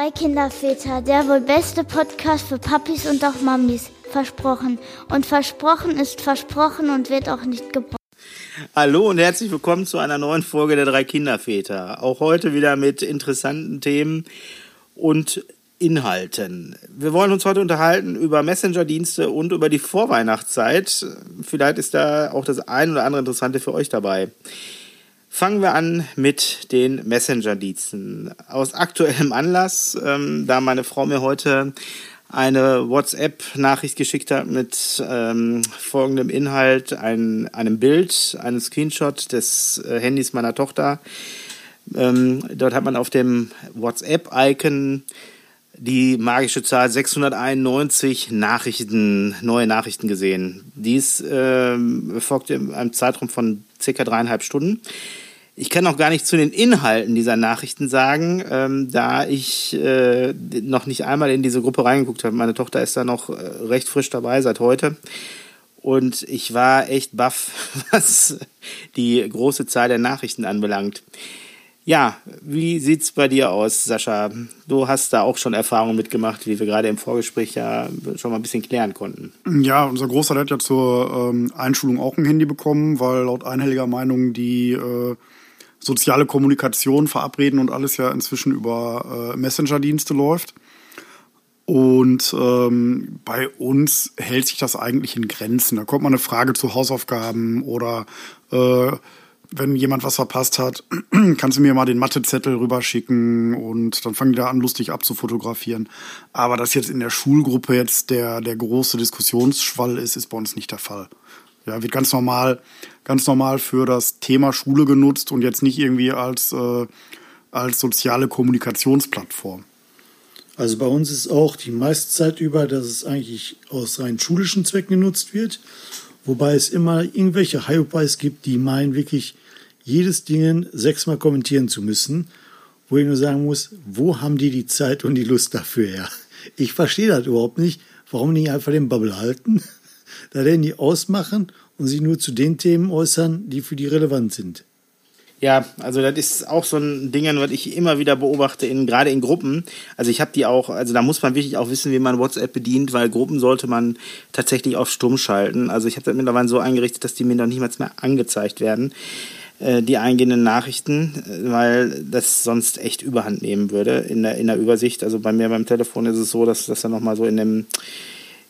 Drei Kinderväter, der wohl beste Podcast für Papis und auch Mamis. Versprochen. Und versprochen ist versprochen und wird auch nicht gebrochen. Hallo und herzlich willkommen zu einer neuen Folge der Drei Kinderväter. Auch heute wieder mit interessanten Themen und Inhalten. Wir wollen uns heute unterhalten über Messenger-Dienste und über die Vorweihnachtszeit. Vielleicht ist da auch das ein oder andere Interessante für euch dabei. Fangen wir an mit den Messenger-Diensten. Aus aktuellem Anlass, ähm, da meine Frau mir heute eine WhatsApp-Nachricht geschickt hat mit ähm, folgendem Inhalt, ein, einem Bild, einem Screenshot des äh, Handys meiner Tochter. Ähm, dort hat man auf dem WhatsApp-Icon die magische Zahl 691 Nachrichten, neue Nachrichten gesehen. Dies äh, folgte in einem Zeitraum von circa dreieinhalb Stunden. Ich kann auch gar nicht zu den Inhalten dieser Nachrichten sagen, ähm, da ich äh, noch nicht einmal in diese Gruppe reingeguckt habe. Meine Tochter ist da noch äh, recht frisch dabei seit heute. Und ich war echt baff, was die große Zahl der Nachrichten anbelangt. Ja, wie sieht's bei dir aus, Sascha? Du hast da auch schon Erfahrungen mitgemacht, wie wir gerade im Vorgespräch ja schon mal ein bisschen klären konnten. Ja, unser Großer hat ja zur ähm, Einschulung auch ein Handy bekommen, weil laut einhelliger Meinung die äh, soziale Kommunikation, Verabreden und alles ja inzwischen über äh, Messenger-Dienste läuft. Und ähm, bei uns hält sich das eigentlich in Grenzen. Da kommt mal eine Frage zu Hausaufgaben oder äh, wenn jemand was verpasst hat, kannst du mir mal den Mathezettel rüberschicken und dann fangen die da an, lustig abzufotografieren. Aber dass jetzt in der Schulgruppe jetzt der, der große Diskussionsschwall ist, ist bei uns nicht der Fall. Ja, wird ganz normal, ganz normal für das Thema Schule genutzt und jetzt nicht irgendwie als, äh, als soziale Kommunikationsplattform. Also bei uns ist auch die meiste Zeit über, dass es eigentlich aus rein schulischen Zwecken genutzt wird. Wobei es immer irgendwelche Hypes gibt, die meinen wirklich jedes Ding sechsmal kommentieren zu müssen, wo ich nur sagen muss, wo haben die die Zeit und die Lust dafür her? Ich verstehe das überhaupt nicht, warum die nicht einfach den Bubble halten, da den die ausmachen und sich nur zu den Themen äußern, die für die relevant sind. Ja, also das ist auch so ein Ding, was ich immer wieder beobachte, in, gerade in Gruppen. Also ich habe die auch, also da muss man wirklich auch wissen, wie man WhatsApp bedient, weil Gruppen sollte man tatsächlich auf Stumm schalten. Also ich habe das mittlerweile so eingerichtet, dass die mir nicht mal mehr angezeigt werden, äh, die eingehenden Nachrichten, weil das sonst echt Überhand nehmen würde in der, in der Übersicht. Also bei mir beim Telefon ist es so, dass das dann nochmal so in dem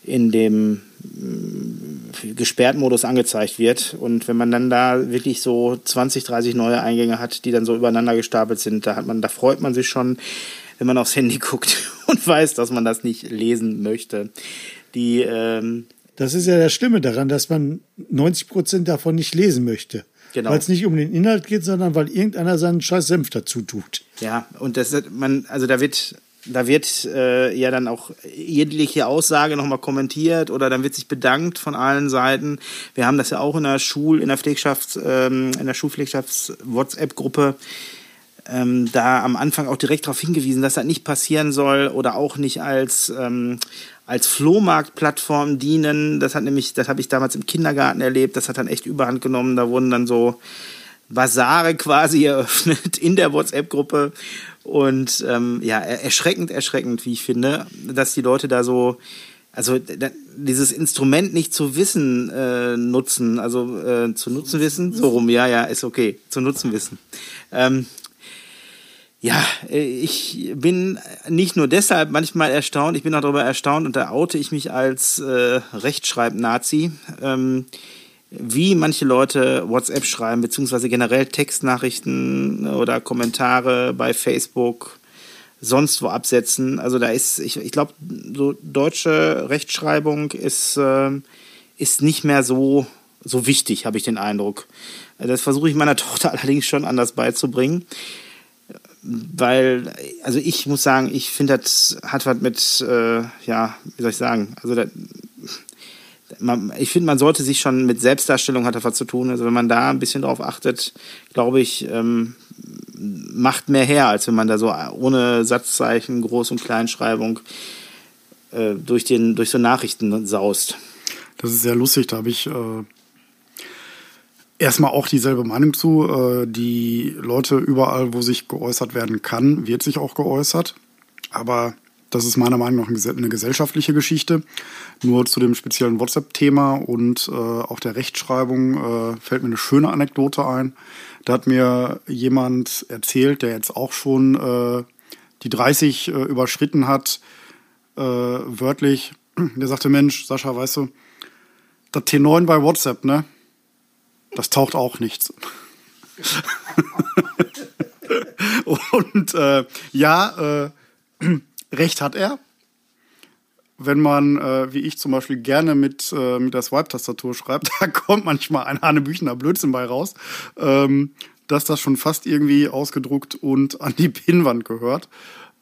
in dem äh, gesperrten Modus angezeigt wird. Und wenn man dann da wirklich so 20, 30 neue Eingänge hat, die dann so übereinander gestapelt sind, da hat man, da freut man sich schon, wenn man aufs Handy guckt und weiß, dass man das nicht lesen möchte. Die, ähm, das ist ja das Schlimme daran, dass man 90 Prozent davon nicht lesen möchte. Genau. Weil es nicht um den Inhalt geht, sondern weil irgendeiner seinen scheiß Senf dazu tut. Ja, und das man, also da wird da wird äh, ja dann auch jegliche Aussage nochmal kommentiert oder dann wird sich bedankt von allen Seiten. Wir haben das ja auch in der Schul, in der Pflegschafts, ähm, in der Schulpflegschafts-WhatsApp-Gruppe ähm, da am Anfang auch direkt darauf hingewiesen, dass das nicht passieren soll oder auch nicht als ähm, als Flohmarktplattform dienen. Das hat nämlich, das habe ich damals im Kindergarten erlebt. Das hat dann echt Überhand genommen. Da wurden dann so Basare quasi eröffnet in der WhatsApp-Gruppe und ähm, ja, erschreckend, erschreckend, wie ich finde, dass die Leute da so, also dieses Instrument nicht zu wissen äh, nutzen, also äh, zu nutzen wissen, so rum, ja, ja, ist okay, zu nutzen wissen. Ähm, ja, äh, ich bin nicht nur deshalb manchmal erstaunt, ich bin auch darüber erstaunt und da oute ich mich als äh, Rechtschreib-Nazi. Ähm, wie manche Leute WhatsApp schreiben, beziehungsweise generell Textnachrichten oder Kommentare bei Facebook sonst wo absetzen. Also da ist, ich, ich glaube, so deutsche Rechtschreibung ist, äh, ist nicht mehr so, so wichtig, habe ich den Eindruck. Das versuche ich meiner Tochter allerdings schon anders beizubringen. Weil, also ich muss sagen, ich finde, das hat was mit, äh, ja, wie soll ich sagen, also das, man, ich finde, man sollte sich schon mit Selbstdarstellung hat was zu tun. Also wenn man da ein bisschen drauf achtet, glaube ich, ähm, macht mehr her, als wenn man da so ohne Satzzeichen, Groß- und Kleinschreibung äh, durch, den, durch so Nachrichten saust. Das ist sehr lustig, da habe ich äh, erstmal auch dieselbe Meinung zu. Äh, die Leute überall, wo sich geäußert werden kann, wird sich auch geäußert. Aber das ist meiner Meinung nach eine gesellschaftliche Geschichte. Nur zu dem speziellen WhatsApp-Thema und äh, auch der Rechtschreibung äh, fällt mir eine schöne Anekdote ein. Da hat mir jemand erzählt, der jetzt auch schon äh, die 30 äh, überschritten hat, äh, wörtlich. Der sagte, Mensch, Sascha, weißt du, das T9 bei WhatsApp, ne? Das taucht auch nichts. und äh, ja, äh, recht hat er. Wenn man, äh, wie ich zum Beispiel, gerne mit, äh, mit der Swipe-Tastatur schreibt, da kommt manchmal ein Hanebüchener Blödsinn bei raus, ähm, dass das schon fast irgendwie ausgedruckt und an die Pinnwand gehört.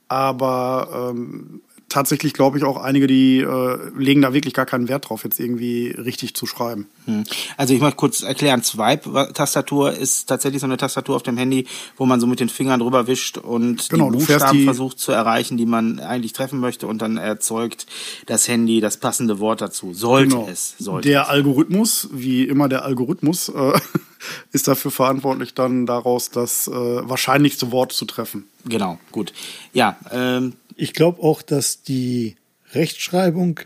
Aber ähm, tatsächlich glaube ich auch einige, die äh, legen da wirklich gar keinen Wert drauf, jetzt irgendwie richtig zu schreiben. Hm. Also ich möchte kurz erklären, Swipe-Tastatur ist tatsächlich so eine Tastatur auf dem Handy, wo man so mit den Fingern drüber wischt und genau, die Buchstaben die versucht zu erreichen, die man eigentlich treffen möchte und dann erzeugt das Handy das passende Wort dazu. Sollte genau. es. Sollte der es. Algorithmus, wie immer der Algorithmus, äh, ist dafür verantwortlich, dann daraus das äh, wahrscheinlichste Wort zu treffen. Genau, gut. Ja, ähm, ich glaube auch, dass die Rechtschreibung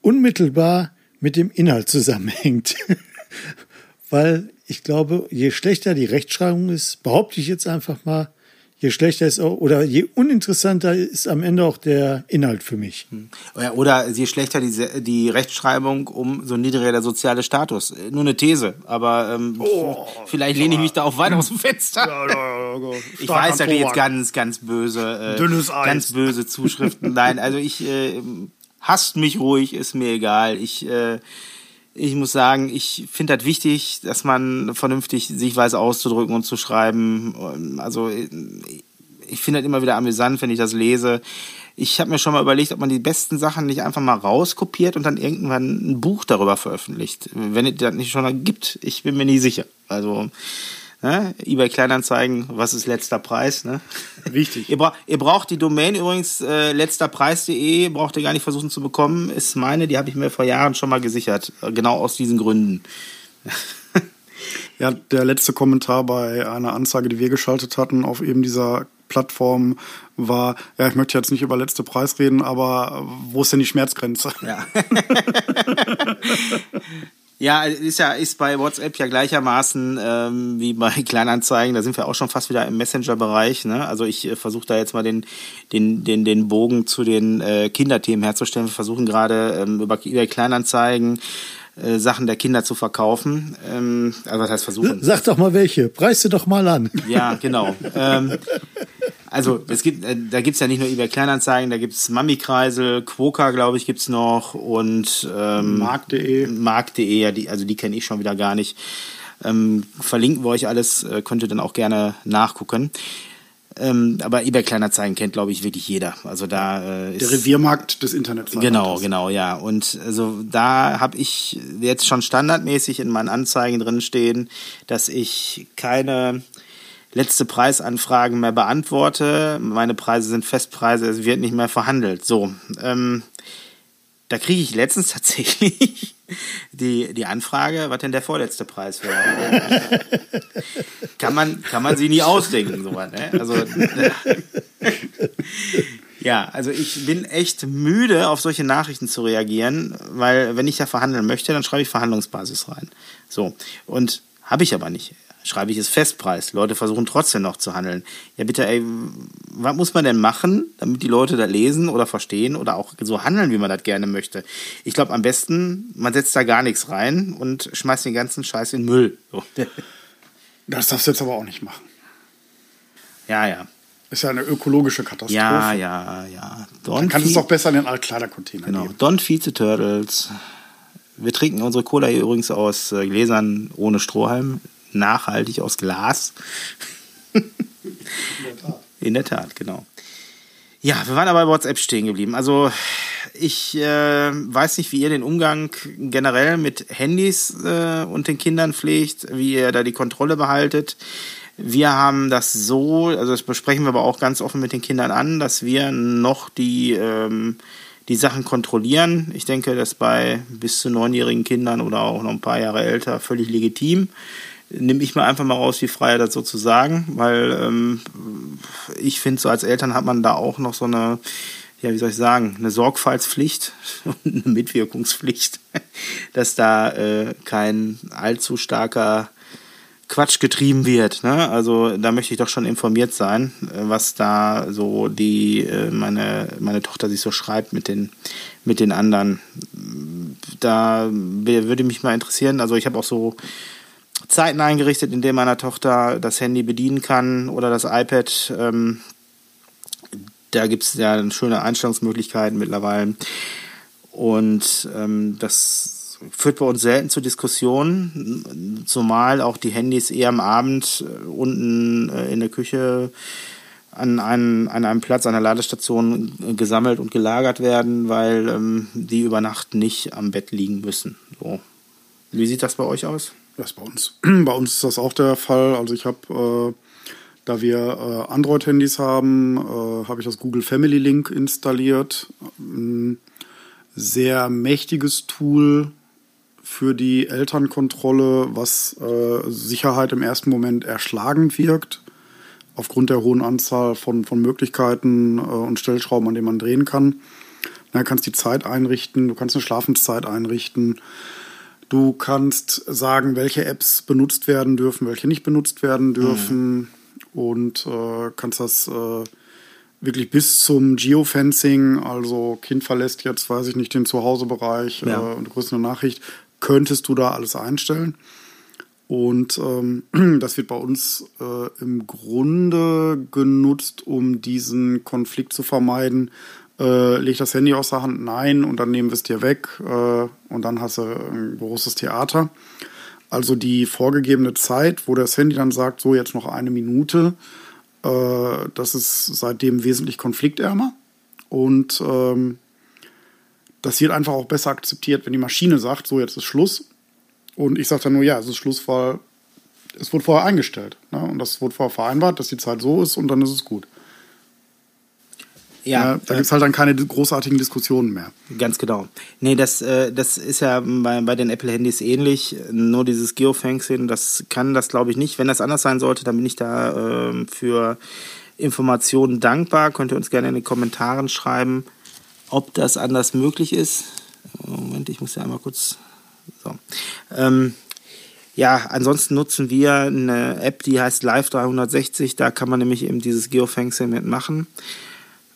unmittelbar mit dem Inhalt zusammenhängt. Weil ich glaube, je schlechter die Rechtschreibung ist, behaupte ich jetzt einfach mal, je schlechter ist auch, oder je uninteressanter ist am Ende auch der Inhalt für mich. Hm. Oder je schlechter die, die Rechtschreibung, umso niedriger der soziale Status. Nur eine These, aber ähm, oh, vielleicht lehne ich mich da auch weit aus dem Fenster. Ja, ja, ja, ich weiß, da jetzt ganz, ganz böse, äh, Dünnes Eis. ganz böse Zuschriften. Nein, also ich äh, hasst mich ruhig, ist mir egal. Ich äh, ich muss sagen, ich finde das wichtig, dass man vernünftig sich weiß auszudrücken und zu schreiben. Also ich finde das immer wieder amüsant, wenn ich das lese. Ich habe mir schon mal überlegt, ob man die besten Sachen nicht einfach mal rauskopiert und dann irgendwann ein Buch darüber veröffentlicht. Wenn es das nicht schon gibt, ich bin mir nie sicher. Also Ne? eBay Kleinanzeigen, was ist letzter Preis? Ne? Richtig. ihr, bra ihr braucht die Domain übrigens äh, letzterpreis.de, braucht ihr gar nicht versuchen zu bekommen, ist meine, die habe ich mir vor Jahren schon mal gesichert, äh, genau aus diesen Gründen. ja, der letzte Kommentar bei einer Anzeige, die wir geschaltet hatten auf eben dieser Plattform war, ja, ich möchte jetzt nicht über letzte Preis reden, aber wo ist denn die Schmerzgrenze? Ja. Ja, ist ja ist bei WhatsApp ja gleichermaßen ähm, wie bei Kleinanzeigen. Da sind wir auch schon fast wieder im Messenger-Bereich. Ne? Also ich äh, versuche da jetzt mal den den den den Bogen zu den äh, Kinderthemen herzustellen. Wir versuchen gerade ähm, über eBay Kleinanzeigen äh, Sachen der Kinder zu verkaufen. Ähm, also was heißt versuchen? Sag doch mal welche. Preis sie doch mal an. Ja, genau. ähm, also es gibt, äh, da gibt's ja nicht nur eBay Kleinanzeigen, da gibt's Mami-Kreisel, Quoka, glaube ich, gibt's noch und ähm, Markt.de. Markt.de, ja, die, also die kenne ich schon wieder gar nicht. Ähm, verlinken wir euch alles, äh, könnt ihr dann auch gerne nachgucken. Ähm, aber eBay Kleinanzeigen kennt, glaube ich, wirklich jeder. Also da äh, ist, der Reviermarkt des Internets. Genau, genau, ja. Und also da habe ich jetzt schon standardmäßig in meinen Anzeigen drin stehen, dass ich keine letzte Preisanfragen mehr beantworte. Meine Preise sind Festpreise, es wird nicht mehr verhandelt. So, ähm, da kriege ich letztens tatsächlich die, die Anfrage, was denn der vorletzte Preis wäre. kann, man, kann man sie nie ausdenken, sowas. Ne? Also, ja, also ich bin echt müde, auf solche Nachrichten zu reagieren, weil wenn ich ja verhandeln möchte, dann schreibe ich Verhandlungsbasis rein. So, und habe ich aber nicht schreibe ich es Festpreis. Leute versuchen trotzdem noch zu handeln. Ja, bitte, ey, was muss man denn machen, damit die Leute da lesen oder verstehen oder auch so handeln, wie man das gerne möchte? Ich glaube, am besten, man setzt da gar nichts rein und schmeißt den ganzen Scheiß in Müll. So. Das darfst du jetzt aber auch nicht machen. Ja, ja. Ist ja eine ökologische Katastrophe. Ja, ja, ja. Don't Dann kannst du es doch besser in den Altkleidercontainer Genau. Nehmen. Don't feed the turtles. Wir trinken unsere Cola hier übrigens aus äh, Gläsern ohne Strohhalm nachhaltig aus Glas. In der Tat. In der Tat, genau. Ja, wir waren aber bei WhatsApp stehen geblieben. Also ich äh, weiß nicht, wie ihr den Umgang generell mit Handys äh, und den Kindern pflegt, wie ihr da die Kontrolle behaltet. Wir haben das so, also das besprechen wir aber auch ganz offen mit den Kindern an, dass wir noch die, ähm, die Sachen kontrollieren. Ich denke, das bei bis zu neunjährigen Kindern oder auch noch ein paar Jahre älter völlig legitim nehme ich mir einfach mal raus, wie frei das so zu sagen, weil ähm, ich finde, so als Eltern hat man da auch noch so eine, ja, wie soll ich sagen, eine Sorgfaltspflicht und eine Mitwirkungspflicht, dass da äh, kein allzu starker Quatsch getrieben wird. Ne? Also da möchte ich doch schon informiert sein, äh, was da so die äh, meine meine Tochter sich so schreibt mit den mit den anderen. Da würde mich mal interessieren. Also ich habe auch so Zeiten eingerichtet, in denen meine Tochter das Handy bedienen kann oder das iPad. Ähm, da gibt es ja schöne Einstellungsmöglichkeiten mittlerweile. Und ähm, das führt bei uns selten zu Diskussionen, zumal auch die Handys eher am Abend äh, unten äh, in der Küche an einem, an einem Platz, an der Ladestation gesammelt und gelagert werden, weil ähm, die über Nacht nicht am Bett liegen müssen. So. Wie sieht das bei euch aus? Das bei uns. Bei uns ist das auch der Fall. Also ich habe, äh, da wir äh, Android-Handys haben, äh, habe ich das Google Family Link installiert. Ein sehr mächtiges Tool für die Elternkontrolle, was äh, Sicherheit im ersten Moment erschlagend wirkt, aufgrund der hohen Anzahl von, von Möglichkeiten äh, und Stellschrauben, an denen man drehen kann. Du kannst die Zeit einrichten, du kannst eine Schlafenszeit einrichten Du kannst sagen, welche Apps benutzt werden dürfen, welche nicht benutzt werden dürfen mhm. und äh, kannst das äh, wirklich bis zum Geofencing, also Kind verlässt jetzt, weiß ich nicht, den Zuhausebereich ja. äh, und eine Nachricht, könntest du da alles einstellen. Und ähm, das wird bei uns äh, im Grunde genutzt, um diesen Konflikt zu vermeiden, äh, leg das Handy aus der Hand, nein, und dann nehmen wir es dir weg äh, und dann hast du ein großes Theater. Also die vorgegebene Zeit, wo das Handy dann sagt, so jetzt noch eine Minute, äh, das ist seitdem wesentlich konfliktärmer und ähm, das wird einfach auch besser akzeptiert, wenn die Maschine sagt, so jetzt ist Schluss. Und ich sage dann nur, ja, es ist Schluss, weil es wurde vorher eingestellt. Ne? Und das wurde vorher vereinbart, dass die Zeit so ist und dann ist es gut. Ja, ja da gibt es halt dann keine großartigen Diskussionen mehr. Ganz genau. Nee, das, äh, das ist ja bei, bei den Apple-Handys ähnlich. Nur dieses Geofencing, das kann das, glaube ich, nicht. Wenn das anders sein sollte, dann bin ich da äh, für Informationen dankbar. Könnt ihr uns gerne in den Kommentaren schreiben, ob das anders möglich ist. Moment, ich muss ja einmal kurz. So. Ähm, ja, ansonsten nutzen wir eine App, die heißt Live 360. Da kann man nämlich eben dieses Geofencing mitmachen.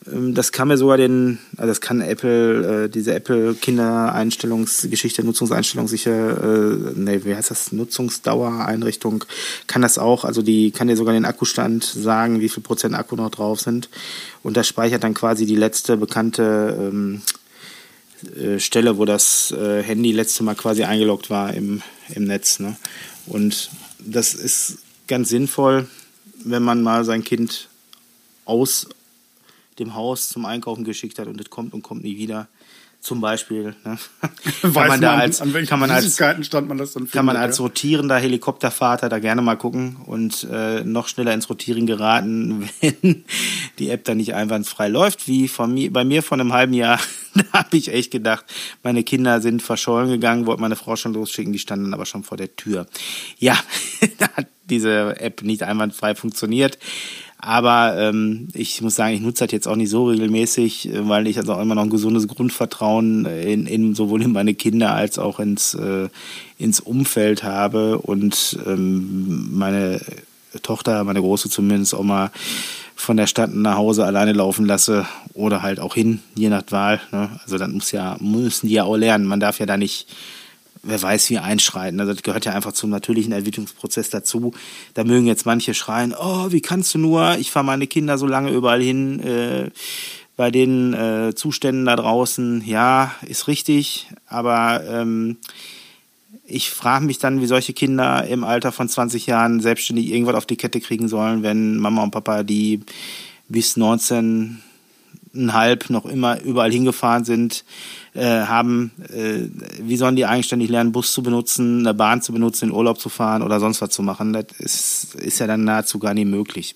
Das kann mir sogar den, also das kann Apple, äh, diese Apple Kindereinstellungsgeschichte, Nutzungseinstellung sicher, äh, nee, wie heißt das, Nutzungsdauereinrichtung, kann das auch, also die kann dir sogar den Akkustand sagen, wie viel Prozent Akku noch drauf sind. Und das speichert dann quasi die letzte bekannte ähm, äh, Stelle, wo das Handy letzte Mal quasi eingeloggt war im, im Netz. Ne? Und das ist ganz sinnvoll, wenn man mal sein Kind aus dem Haus zum Einkaufen geschickt hat und das kommt und kommt nie wieder. Zum Beispiel. Ne? kann man da als, an welchen kann man als, stand man das dann findet, Kann man als rotierender Helikoptervater da gerne mal gucken und äh, noch schneller ins Rotieren geraten, wenn die App dann nicht einwandfrei läuft, wie von mir, bei mir vor einem halben Jahr. da habe ich echt gedacht, meine Kinder sind verschollen gegangen, wollte meine Frau schon losschicken, die standen aber schon vor der Tür. Ja, da hat diese App nicht einwandfrei funktioniert. Aber ähm, ich muss sagen, ich nutze das jetzt auch nicht so regelmäßig, äh, weil ich also auch immer noch ein gesundes Grundvertrauen in, in sowohl in meine Kinder als auch ins, äh, ins Umfeld habe und ähm, meine Tochter, meine Große zumindest, auch mal von der Stadt nach Hause alleine laufen lasse oder halt auch hin, je nach Wahl. Ne? Also dann muss ja, müssen die ja auch lernen. Man darf ja da nicht wer weiß wie einschreiten. Also das gehört ja einfach zum natürlichen Entwicklungsprozess dazu. Da mögen jetzt manche schreien, oh, wie kannst du nur, ich fahre meine Kinder so lange überall hin, äh, bei den äh, Zuständen da draußen, ja, ist richtig, aber ähm, ich frage mich dann, wie solche Kinder im Alter von 20 Jahren selbstständig irgendwas auf die Kette kriegen sollen, wenn Mama und Papa die bis 19,5 noch immer überall hingefahren sind äh, haben, äh, wie sollen die eigenständig lernen, Bus zu benutzen, eine Bahn zu benutzen, in Urlaub zu fahren oder sonst was zu machen? Das ist, ist ja dann nahezu gar nicht möglich.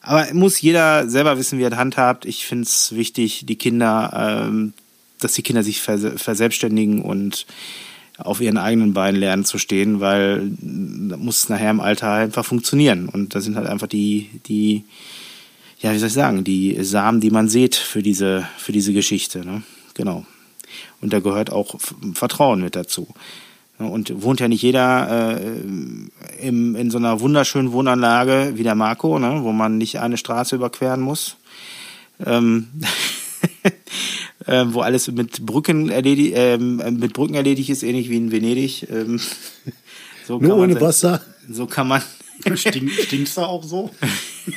Aber muss jeder selber wissen, wie er handhabt. Ich finde es wichtig, die Kinder, ähm, dass die Kinder sich vers verselbstständigen und auf ihren eigenen Beinen lernen zu stehen, weil da muss es nachher im Alter einfach funktionieren. Und da sind halt einfach die, die, ja, wie soll ich sagen, die Samen, die man sieht für diese, für diese Geschichte. Ne? Genau. Und da gehört auch Vertrauen mit dazu. Und wohnt ja nicht jeder äh, im, in so einer wunderschönen Wohnanlage wie der Marco, ne, wo man nicht eine Straße überqueren muss. Ähm, äh, wo alles mit Brücken erledigt, äh, mit Brücken erledigt ist, ähnlich wie in Venedig. Ähm, so Nur ohne Wasser. So kann man. Stink, stinkt's da auch so?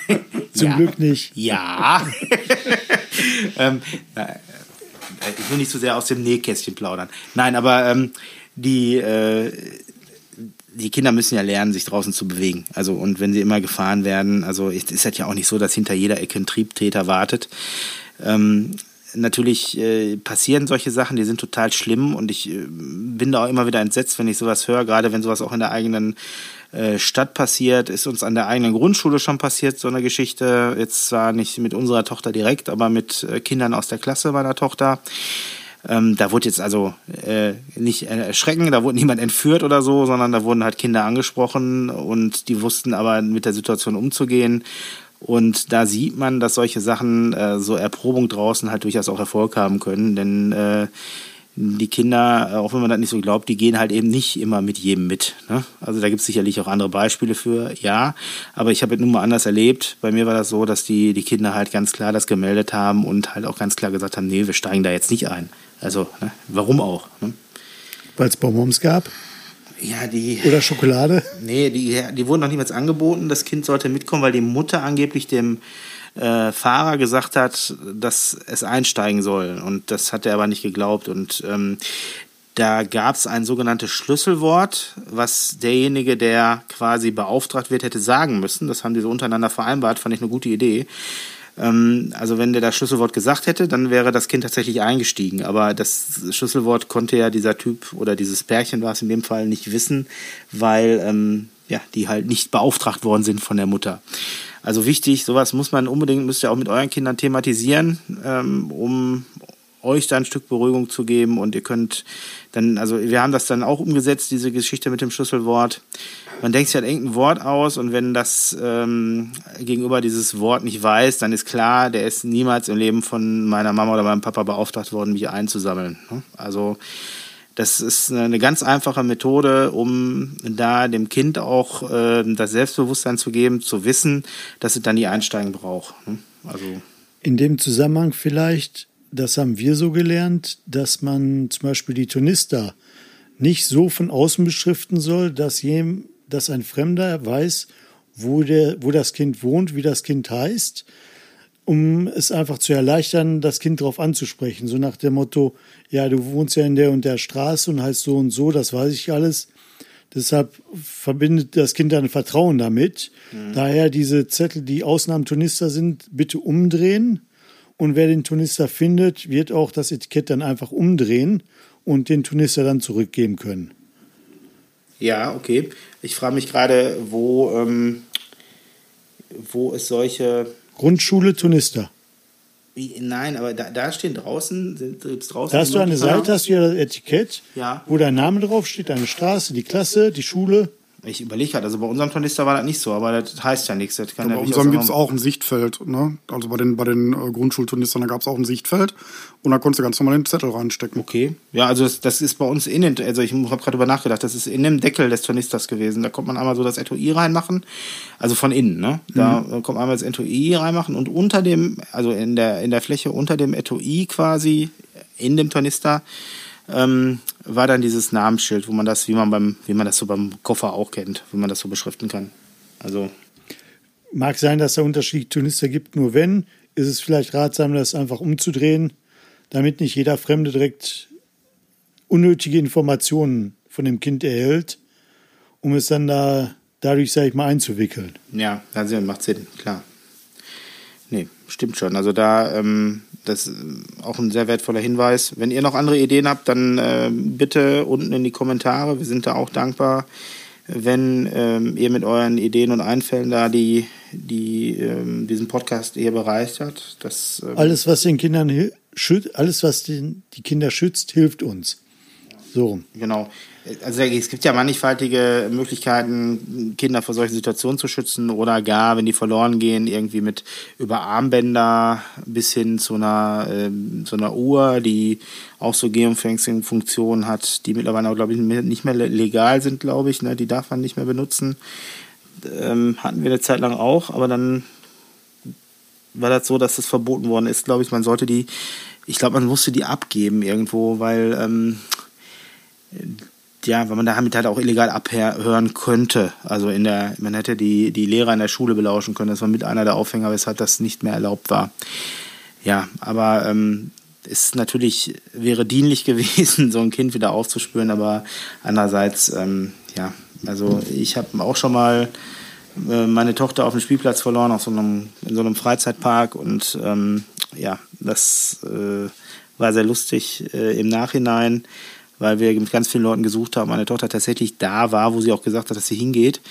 Zum Ja. Glück nicht. Ja. ähm, na, ich will nicht zu sehr aus dem Nähkästchen plaudern. Nein, aber ähm, die, äh, die Kinder müssen ja lernen, sich draußen zu bewegen. Also und wenn sie immer gefahren werden, also es ist halt ja auch nicht so, dass hinter jeder Ecke ein Triebtreter wartet. Ähm, natürlich äh, passieren solche Sachen, die sind total schlimm und ich äh, bin da auch immer wieder entsetzt, wenn ich sowas höre, gerade wenn sowas auch in der eigenen äh, Stadt passiert, ist uns an der eigenen Grundschule schon passiert, so eine Geschichte, jetzt zwar nicht mit unserer Tochter direkt, aber mit äh, Kindern aus der Klasse meiner Tochter. Ähm, da wurde jetzt also äh, nicht erschrecken, da wurde niemand entführt oder so, sondern da wurden halt Kinder angesprochen und die wussten aber mit der Situation umzugehen. Und da sieht man, dass solche Sachen, äh, so Erprobung draußen halt durchaus auch Erfolg haben können, denn äh, die Kinder, äh, auch wenn man das nicht so glaubt, die gehen halt eben nicht immer mit jedem mit. Ne? Also da gibt es sicherlich auch andere Beispiele für, ja. Aber ich habe es nun mal anders erlebt. Bei mir war das so, dass die, die Kinder halt ganz klar das gemeldet haben und halt auch ganz klar gesagt haben, nee, wir steigen da jetzt nicht ein. Also, ne? warum auch? Ne? Weil es Bonbons gab Ja, die. oder Schokolade. Nee, die, die wurden noch niemals angeboten. Das Kind sollte mitkommen, weil die Mutter angeblich dem äh, Fahrer gesagt hat, dass es einsteigen soll. Und das hat er aber nicht geglaubt. Und ähm, da gab es ein sogenanntes Schlüsselwort, was derjenige, der quasi beauftragt wird, hätte sagen müssen. Das haben die so untereinander vereinbart, fand ich eine gute Idee. Ähm, also wenn der das Schlüsselwort gesagt hätte, dann wäre das Kind tatsächlich eingestiegen. Aber das Schlüsselwort konnte ja dieser Typ oder dieses Pärchen war es in dem Fall nicht wissen, weil ähm, ja, die halt nicht beauftragt worden sind von der Mutter. Also wichtig, sowas muss man unbedingt, müsst ihr auch mit euren Kindern thematisieren, ähm, um euch da ein Stück Beruhigung zu geben und ihr könnt dann, also wir haben das dann auch umgesetzt, diese Geschichte mit dem Schlüsselwort. Man denkt sich halt irgendein Wort aus und wenn das ähm, gegenüber dieses Wort nicht weiß, dann ist klar, der ist niemals im Leben von meiner Mama oder meinem Papa beauftragt worden, mich einzusammeln. ne? Also das ist eine ganz einfache Methode, um da dem Kind auch äh, das Selbstbewusstsein zu geben, zu wissen, dass es dann die Einsteigen braucht. ne? Also In dem Zusammenhang vielleicht, das haben wir so gelernt, dass man zum Beispiel die Tonister nicht so von außen beschriften soll, dass, jem, dass ein Fremder weiß, wo, der, wo das Kind wohnt, wie das Kind heißt, um es einfach zu erleichtern, das Kind darauf anzusprechen. So nach dem Motto, ja, du wohnst ja in der und der Straße und heißt so und so, das weiß ich alles. Deshalb verbindet das Kind dann Vertrauen damit. Daher diese Zettel, die Ausnahmen Tonister sind, bitte umdrehen. Und wer den Tonister findet, wird auch das Etikett dann einfach umdrehen und den Tonister dann zurückgeben können. Ja, okay. Ich frage mich gerade, wo, ähm, wo es solche. Grundschule Tonister. Wie, nein, aber da, da stehen draußen, sind draußen. Da hast du eine Seite, hast du ja das Etikett, Ja. wo dein Name draufsteht, deine Straße, die Klasse, die Schule. Ich überlege gerade, also bei unserem Tornister war das nicht so, aber das heißt ja nichts. Das kann Bei ja unserem gibt es auch ein Sichtfeld. Ne? Also bei den, bei den äh, Grundschulturnistern, da gab es auch ein Sichtfeld. Und da konntest du ganz normal den Zettel reinstecken. Okay. Ja, also das, das ist bei uns in den, also ich habe gerade drüber nachgedacht, das ist in dem Deckel des Tornisters gewesen. Da kommt man einmal so das Etui reinmachen, also von innen, ne? Da äh, kommt man einmal das Etui reinmachen und unter dem, also in der, in der Fläche unter dem Etui quasi, in dem Tornister, ähm, war dann dieses Namensschild, wo man das, wie man beim, wie man das so beim Koffer auch kennt, wie man das so beschriften kann. Also, Mag sein, dass es da unterschiedliche Tonister gibt, nur wenn, ist es vielleicht ratsam, das einfach umzudrehen, damit nicht jeder Fremde direkt unnötige Informationen von dem Kind erhält, um es dann da dadurch, sage ich mal, einzuwickeln. Ja, also macht Sinn, klar. Nee, stimmt schon. Also da, ähm, das ist auch ein sehr wertvoller Hinweis. Wenn ihr noch andere Ideen habt, dann äh, bitte unten in die Kommentare. Wir sind da auch dankbar, wenn ähm, ihr mit euren Ideen und Einfällen da die, die ähm, diesen Podcast eher bereichert. Das, ähm, Alles, was den Kindern alles, was den, die Kinder schützt, hilft uns. So. Genau. Also es gibt ja mannigfaltige Möglichkeiten, Kinder vor solchen Situationen zu schützen oder gar, wenn die verloren gehen, irgendwie mit über Armbänder bis hin zu einer, äh, zu einer Uhr, die auch so Geofencing-Funktionen hat, die mittlerweile auch, glaube ich, nicht mehr legal sind, glaube ich. Ne? Die darf man nicht mehr benutzen. Ähm, hatten wir eine Zeit lang auch, aber dann war das so, dass das verboten worden ist, glaube ich. Man sollte die, ich glaube, man musste die abgeben irgendwo, weil ähm, ja, weil man damit halt auch illegal abhören könnte. Also in der, man hätte die, die Lehrer in der Schule belauschen können. Das war mit einer der Aufhänger, weshalb das nicht mehr erlaubt war. Ja, aber ähm, ist natürlich, wäre dienlich gewesen, so ein Kind wieder aufzuspüren, aber andererseits, ähm, ja, also ich habe auch schon mal äh, meine Tochter auf dem Spielplatz verloren, auf so einem, in so einem Freizeitpark und ähm, ja, das äh, war sehr lustig äh, im Nachhinein weil wir mit ganz vielen Leuten gesucht haben, meine Tochter tatsächlich da war, wo sie auch gesagt hat, dass sie hingeht.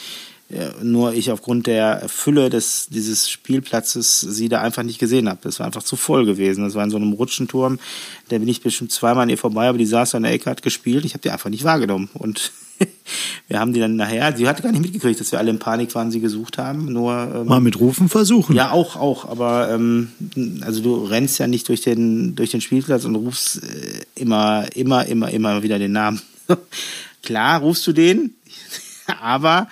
Nur ich aufgrund der Fülle des, dieses Spielplatzes sie da einfach nicht gesehen habe. Das war einfach zu voll gewesen. Das war in so einem Rutschenturm. Da bin ich bestimmt zweimal an ihr vorbei, aber die saß da in der Ecke, hat gespielt. Ich habe die einfach nicht wahrgenommen. Und wir haben die dann nachher, sie hatte gar nicht mitgekriegt, dass wir alle in Panik waren, sie gesucht haben. Nur ähm, mal mit Rufen versuchen. Ja, auch, auch. Aber ähm, also du rennst ja nicht durch den durch den Spielplatz und rufst äh, immer, immer, immer, immer wieder den Namen. Klar, rufst du den, aber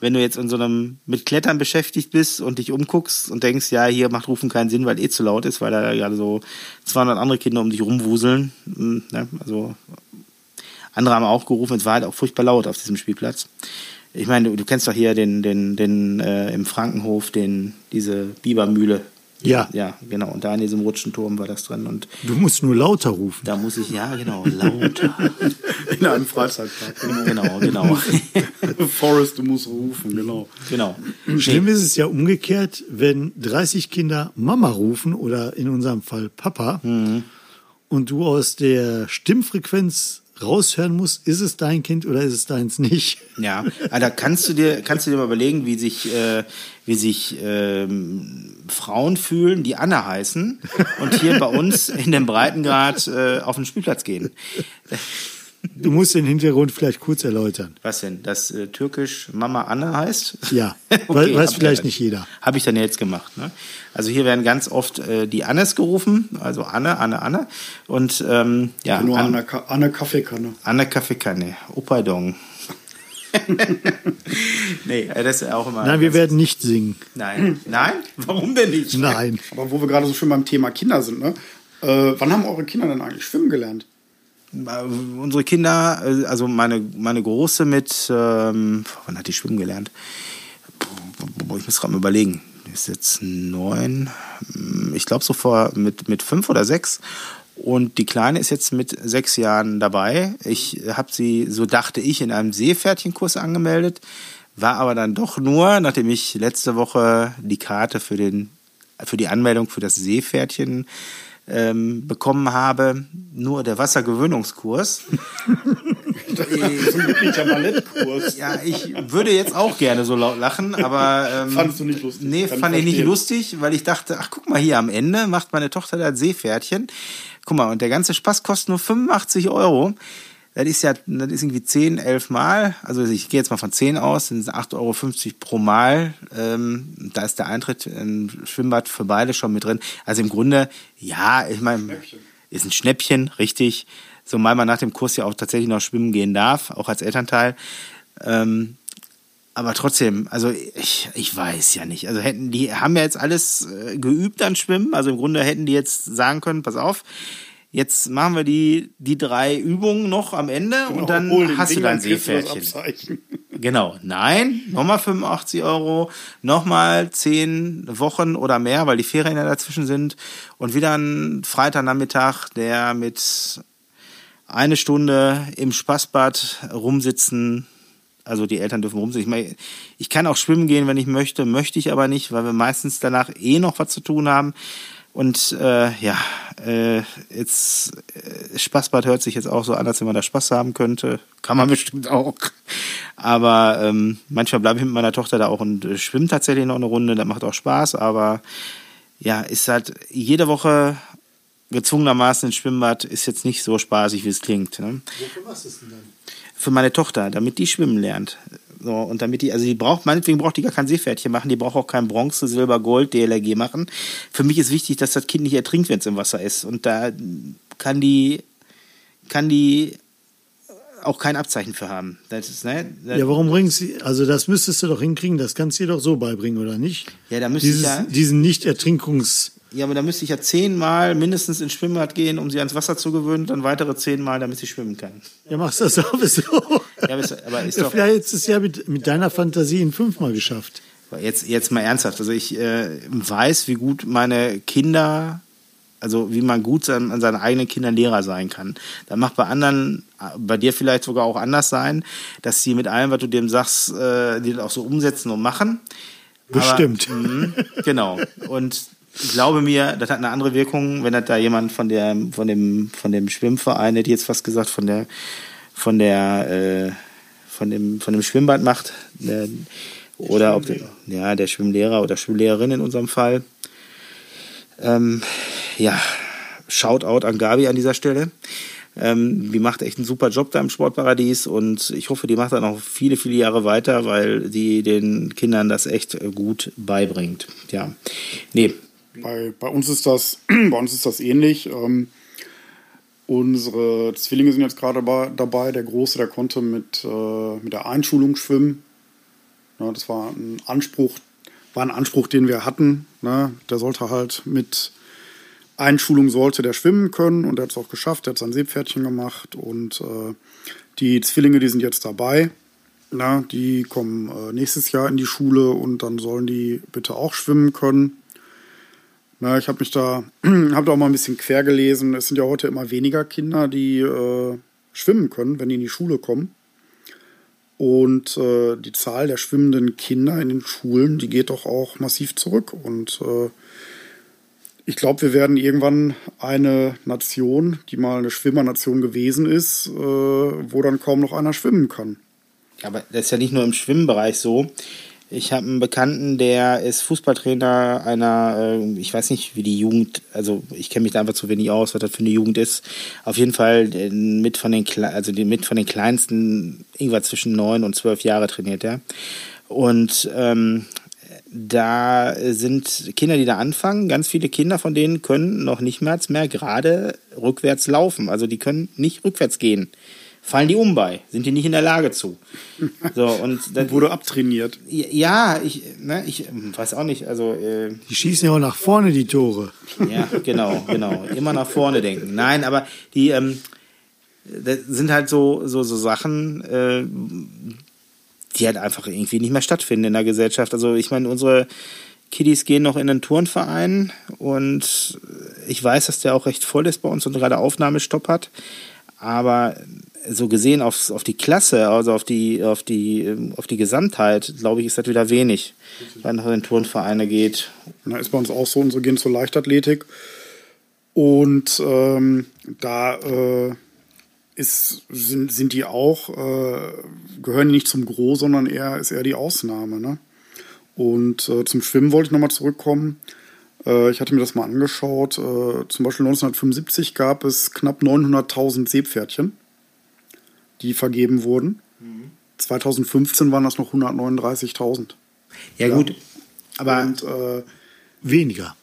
wenn du jetzt in so einem mit Klettern beschäftigt bist und dich umguckst und denkst, ja, hier macht Rufen keinen Sinn, weil eh zu laut ist, weil da gerade so 200 andere Kinder um dich rumwuseln. Hm, ne? Also andere haben auch gerufen, es war halt auch furchtbar laut auf diesem Spielplatz. Ich meine, du, du kennst doch hier den, den, den äh, im Frankenhof, den, diese Bibermühle. Ja. Ja, genau. Und da in diesem Rutschenturm war das drin. Und du musst nur lauter rufen. Da muss ich, ja, genau, lauter. in einem Freizeitpark. Genau, genau. Forrest, du musst rufen, genau. Genau. Schlimm nee. ist es ja umgekehrt, wenn 30 Kinder Mama rufen oder in unserem Fall Papa mhm. und du aus der Stimmfrequenz raushören muss, ist es dein Kind oder ist es deins nicht? Ja, aber da kannst du dir, kannst du dir mal überlegen, wie sich, äh, wie sich ähm, Frauen fühlen, die Anna heißen und hier bei uns in dem Breitengrad äh, auf den Spielplatz gehen. Du musst den Hintergrund vielleicht kurz erläutern. Was denn? Dass äh, türkisch Mama Anna heißt? Ja, okay, weiß vielleicht nicht jeder. Habe ich dann jetzt gemacht. Ne? Also hier werden ganz oft äh, die Annes gerufen, also Anne, Anne, Anne. Und ähm, ja. Nur Anne, Anne Kaffeekanne. Anne Kaffeekanne. Opadong. nee, äh, das ist auch immer. Nein, wir werden nicht singen. Nein. Nein? Warum denn nicht? Nein. Aber wo wir gerade so schön beim Thema Kinder sind, ne? Äh, wann haben eure Kinder denn eigentlich schwimmen gelernt? Unsere Kinder, äh, also meine, meine Große mit, ähm, wann hat die schwimmen gelernt? Ich muss gerade mal überlegen. Die ist jetzt neun, ich glaube so vor mit, mit fünf oder sechs. Und die Kleine ist jetzt mit sechs Jahren dabei. Ich habe sie, so dachte ich, in einem Seepferdchenkurs angemeldet, war aber dann doch nur, nachdem ich letzte Woche die Karte für, den, für die Anmeldung für das Seepferdchen ähm, bekommen habe, nur der Wassergewöhnungskurs. ja, ich würde jetzt auch gerne so laut lachen, aber ähm, fandst du nicht lustig? Nee, Kann fand ich nicht lustig, weil ich dachte, ach guck mal hier am Ende macht meine Tochter das Seepferdchen. Guck mal, und der ganze Spaß kostet nur 85 Euro. Das ist ja, das ist irgendwie 10, 11 Mal. Also ich gehe jetzt mal von 10 aus, sind es 8,50 Euro pro Mal. Ähm, da ist der Eintritt im Schwimmbad für beide schon mit drin. Also im Grunde, ja, ich meine, ist ein Schnäppchen, richtig. Zumal man nach dem Kurs ja auch tatsächlich noch schwimmen gehen darf, auch als Elternteil. Ähm, aber trotzdem, also ich, ich weiß ja nicht. Also hätten die haben ja jetzt alles äh, geübt an Schwimmen. Also im Grunde hätten die jetzt sagen können, pass auf, Jetzt machen wir die, die drei Übungen noch am Ende genau, und dann hast du dein Seepferdchen. Genau. Nein, nochmal 85 Euro, nochmal 10 Wochen oder mehr, weil die Ferien ja dazwischen sind. Und wieder ein Freitagnachmittag, der mit eine Stunde im Spaßbad rumsitzen. Also die Eltern dürfen rumsitzen. Ich, meine, ich kann auch schwimmen gehen, wenn ich möchte, möchte ich aber nicht, weil wir meistens danach eh noch was zu tun haben. Und äh, ja, äh, jetzt äh, Spaßbad hört sich jetzt auch so an, als wenn man da Spaß haben könnte. Kann man bestimmt auch. Aber ähm, manchmal bleibe ich mit meiner Tochter da auch und äh, schwimme tatsächlich noch eine Runde. Das macht auch Spaß. Aber ja, ist halt jede Woche gezwungenermaßen ins Schwimmbad ist jetzt nicht so spaßig, wie es klingt. Ne? Wofür machst du es denn dann? Für meine Tochter, damit die schwimmen lernt. So, und damit die, also die braucht, meinetwegen braucht die gar kein Seepferdchen machen, die braucht auch kein Bronze, Silber, Gold, DLRG machen. Für mich ist wichtig, dass das Kind nicht ertrinkt, wenn es im Wasser ist. Und da kann die, kann die auch kein Abzeichen für haben. Das ist, ne? Ja, warum bringst du, also das müsstest du doch hinkriegen, das kannst du dir doch so beibringen, oder nicht? Ja, da müsste ich Dieses, ja- Diesen Nicht-Ertrinkungs... ja, aber da müsste ich ja zehnmal mindestens ins Schwimmbad gehen, um sie ans Wasser zu gewöhnen, dann weitere zehnmal, damit sie schwimmen kann. Ja, machst das sowieso. Ja, aber ist, ist Ja, doch, vielleicht ist es ja mit, mit deiner Fantasie in fünfmal geschafft. Jetzt, jetzt mal ernsthaft. Also ich äh, weiß, wie gut meine Kinder, also wie man gut sein, an seinen eigenen Kindern Lehrer sein kann. Da macht bei anderen, äh, bei dir vielleicht sogar auch anders sein, dass sie mit allem, was du dem sagst, äh, die das auch so umsetzen und machen. Bestimmt. Aber, mhm, genau. Und ich glaube mir, das hat eine andere Wirkung, wenn das da jemand von der, von dem, von dem Schwimmverein, hätte ich jetzt fast gesagt, von der, von der, äh, von dem, von dem Schwimmbad macht, der, oder ob der, ja, der Schwimmlehrer oder Schwimmlehrerin in unserem Fall. Ähm, ja, Shoutout an Gabi an dieser Stelle. Ähm, die macht echt einen super Job da im Sportparadies und ich hoffe, die macht dann noch viele, viele Jahre weiter, weil die den Kindern das echt äh, gut beibringt. Ja, nee, Bei, bei uns ist das, bei uns ist das ähnlich. Ähm, unsere Zwillinge sind jetzt gerade dabei. Der Große, der konnte mit, äh, mit der Einschulung schwimmen. Ja, das war ein Anspruch, war ein Anspruch, den wir hatten. Ne? Der sollte halt mit Einschulung sollte der schwimmen können und er hat es auch geschafft. Er hat sein Seepferdchen gemacht und äh, die Zwillinge, die sind jetzt dabei. Na, die kommen äh, nächstes Jahr in die Schule und dann sollen die bitte auch schwimmen können. Na, ich habe mich da, habe da auch mal ein bisschen quer gelesen. Es sind ja heute immer weniger Kinder, die äh, schwimmen können, wenn die in die Schule kommen. Und äh, die Zahl der schwimmenden Kinder in den Schulen, die geht doch auch massiv zurück. Und äh, ich glaube, wir werden irgendwann eine Nation, die mal eine Schwimmernation gewesen ist, äh, wo dann kaum noch einer schwimmen kann. Aber das ist ja nicht nur im Schwimmbereich so. Ich habe einen Bekannten, der ist Fußballtrainer einer, äh, ich weiß nicht, wie die Jugend, also ich kenne mich da einfach zu wenig aus, was das für eine Jugend ist. Auf jeden Fall äh, mit von den, also mit von den kleinsten, irgendwas zwischen neun und zwölf Jahre trainiert er. Und ähm, da sind Kinder, die da anfangen. Ganz viele Kinder von denen können noch nicht mehr, mehr gerade rückwärts laufen. Also die können nicht rückwärts gehen. Fallen die um bei, sind die nicht in der Lage zu. So, und das, Wurde abtrainiert. ja, ich, ne, ich weiß auch nicht, also äh, Die schießen ja auch nach vorne die Tore. ja, genau, genau. Immer nach vorne denken. Nein, aber die ähm, das sind halt so, so, so Sachen, äh, die halt einfach irgendwie nicht mehr stattfinden in der Gesellschaft. Also ich meine, unsere Kiddies gehen noch in einen Turnverein und ich weiß, dass der auch recht voll ist bei uns und gerade Aufnahmestopp hat. Aber so gesehen aufs, auf die Klasse, also auf die, auf die, ähm, auf die Gesamtheit, glaube ich, ist das wieder wenig, wenn man in Turnvereine geht. Na, ist bei uns auch so und so gehen zur Leichtathletik. Und ähm, da äh, ist, sind, sind die auch, äh, gehören nicht zum Gros, sondern eher ist eher die Ausnahme. Ne? Und äh, zum Schwimmen wollte ich nochmal zurückkommen. Äh, ich hatte mir das mal angeschaut. Äh, zum Beispiel 1975 gab es knapp 900.000 Seepferdchen, die vergeben wurden. 2015 waren das noch 139.000. Ja, gut, aber Und äh, Weniger.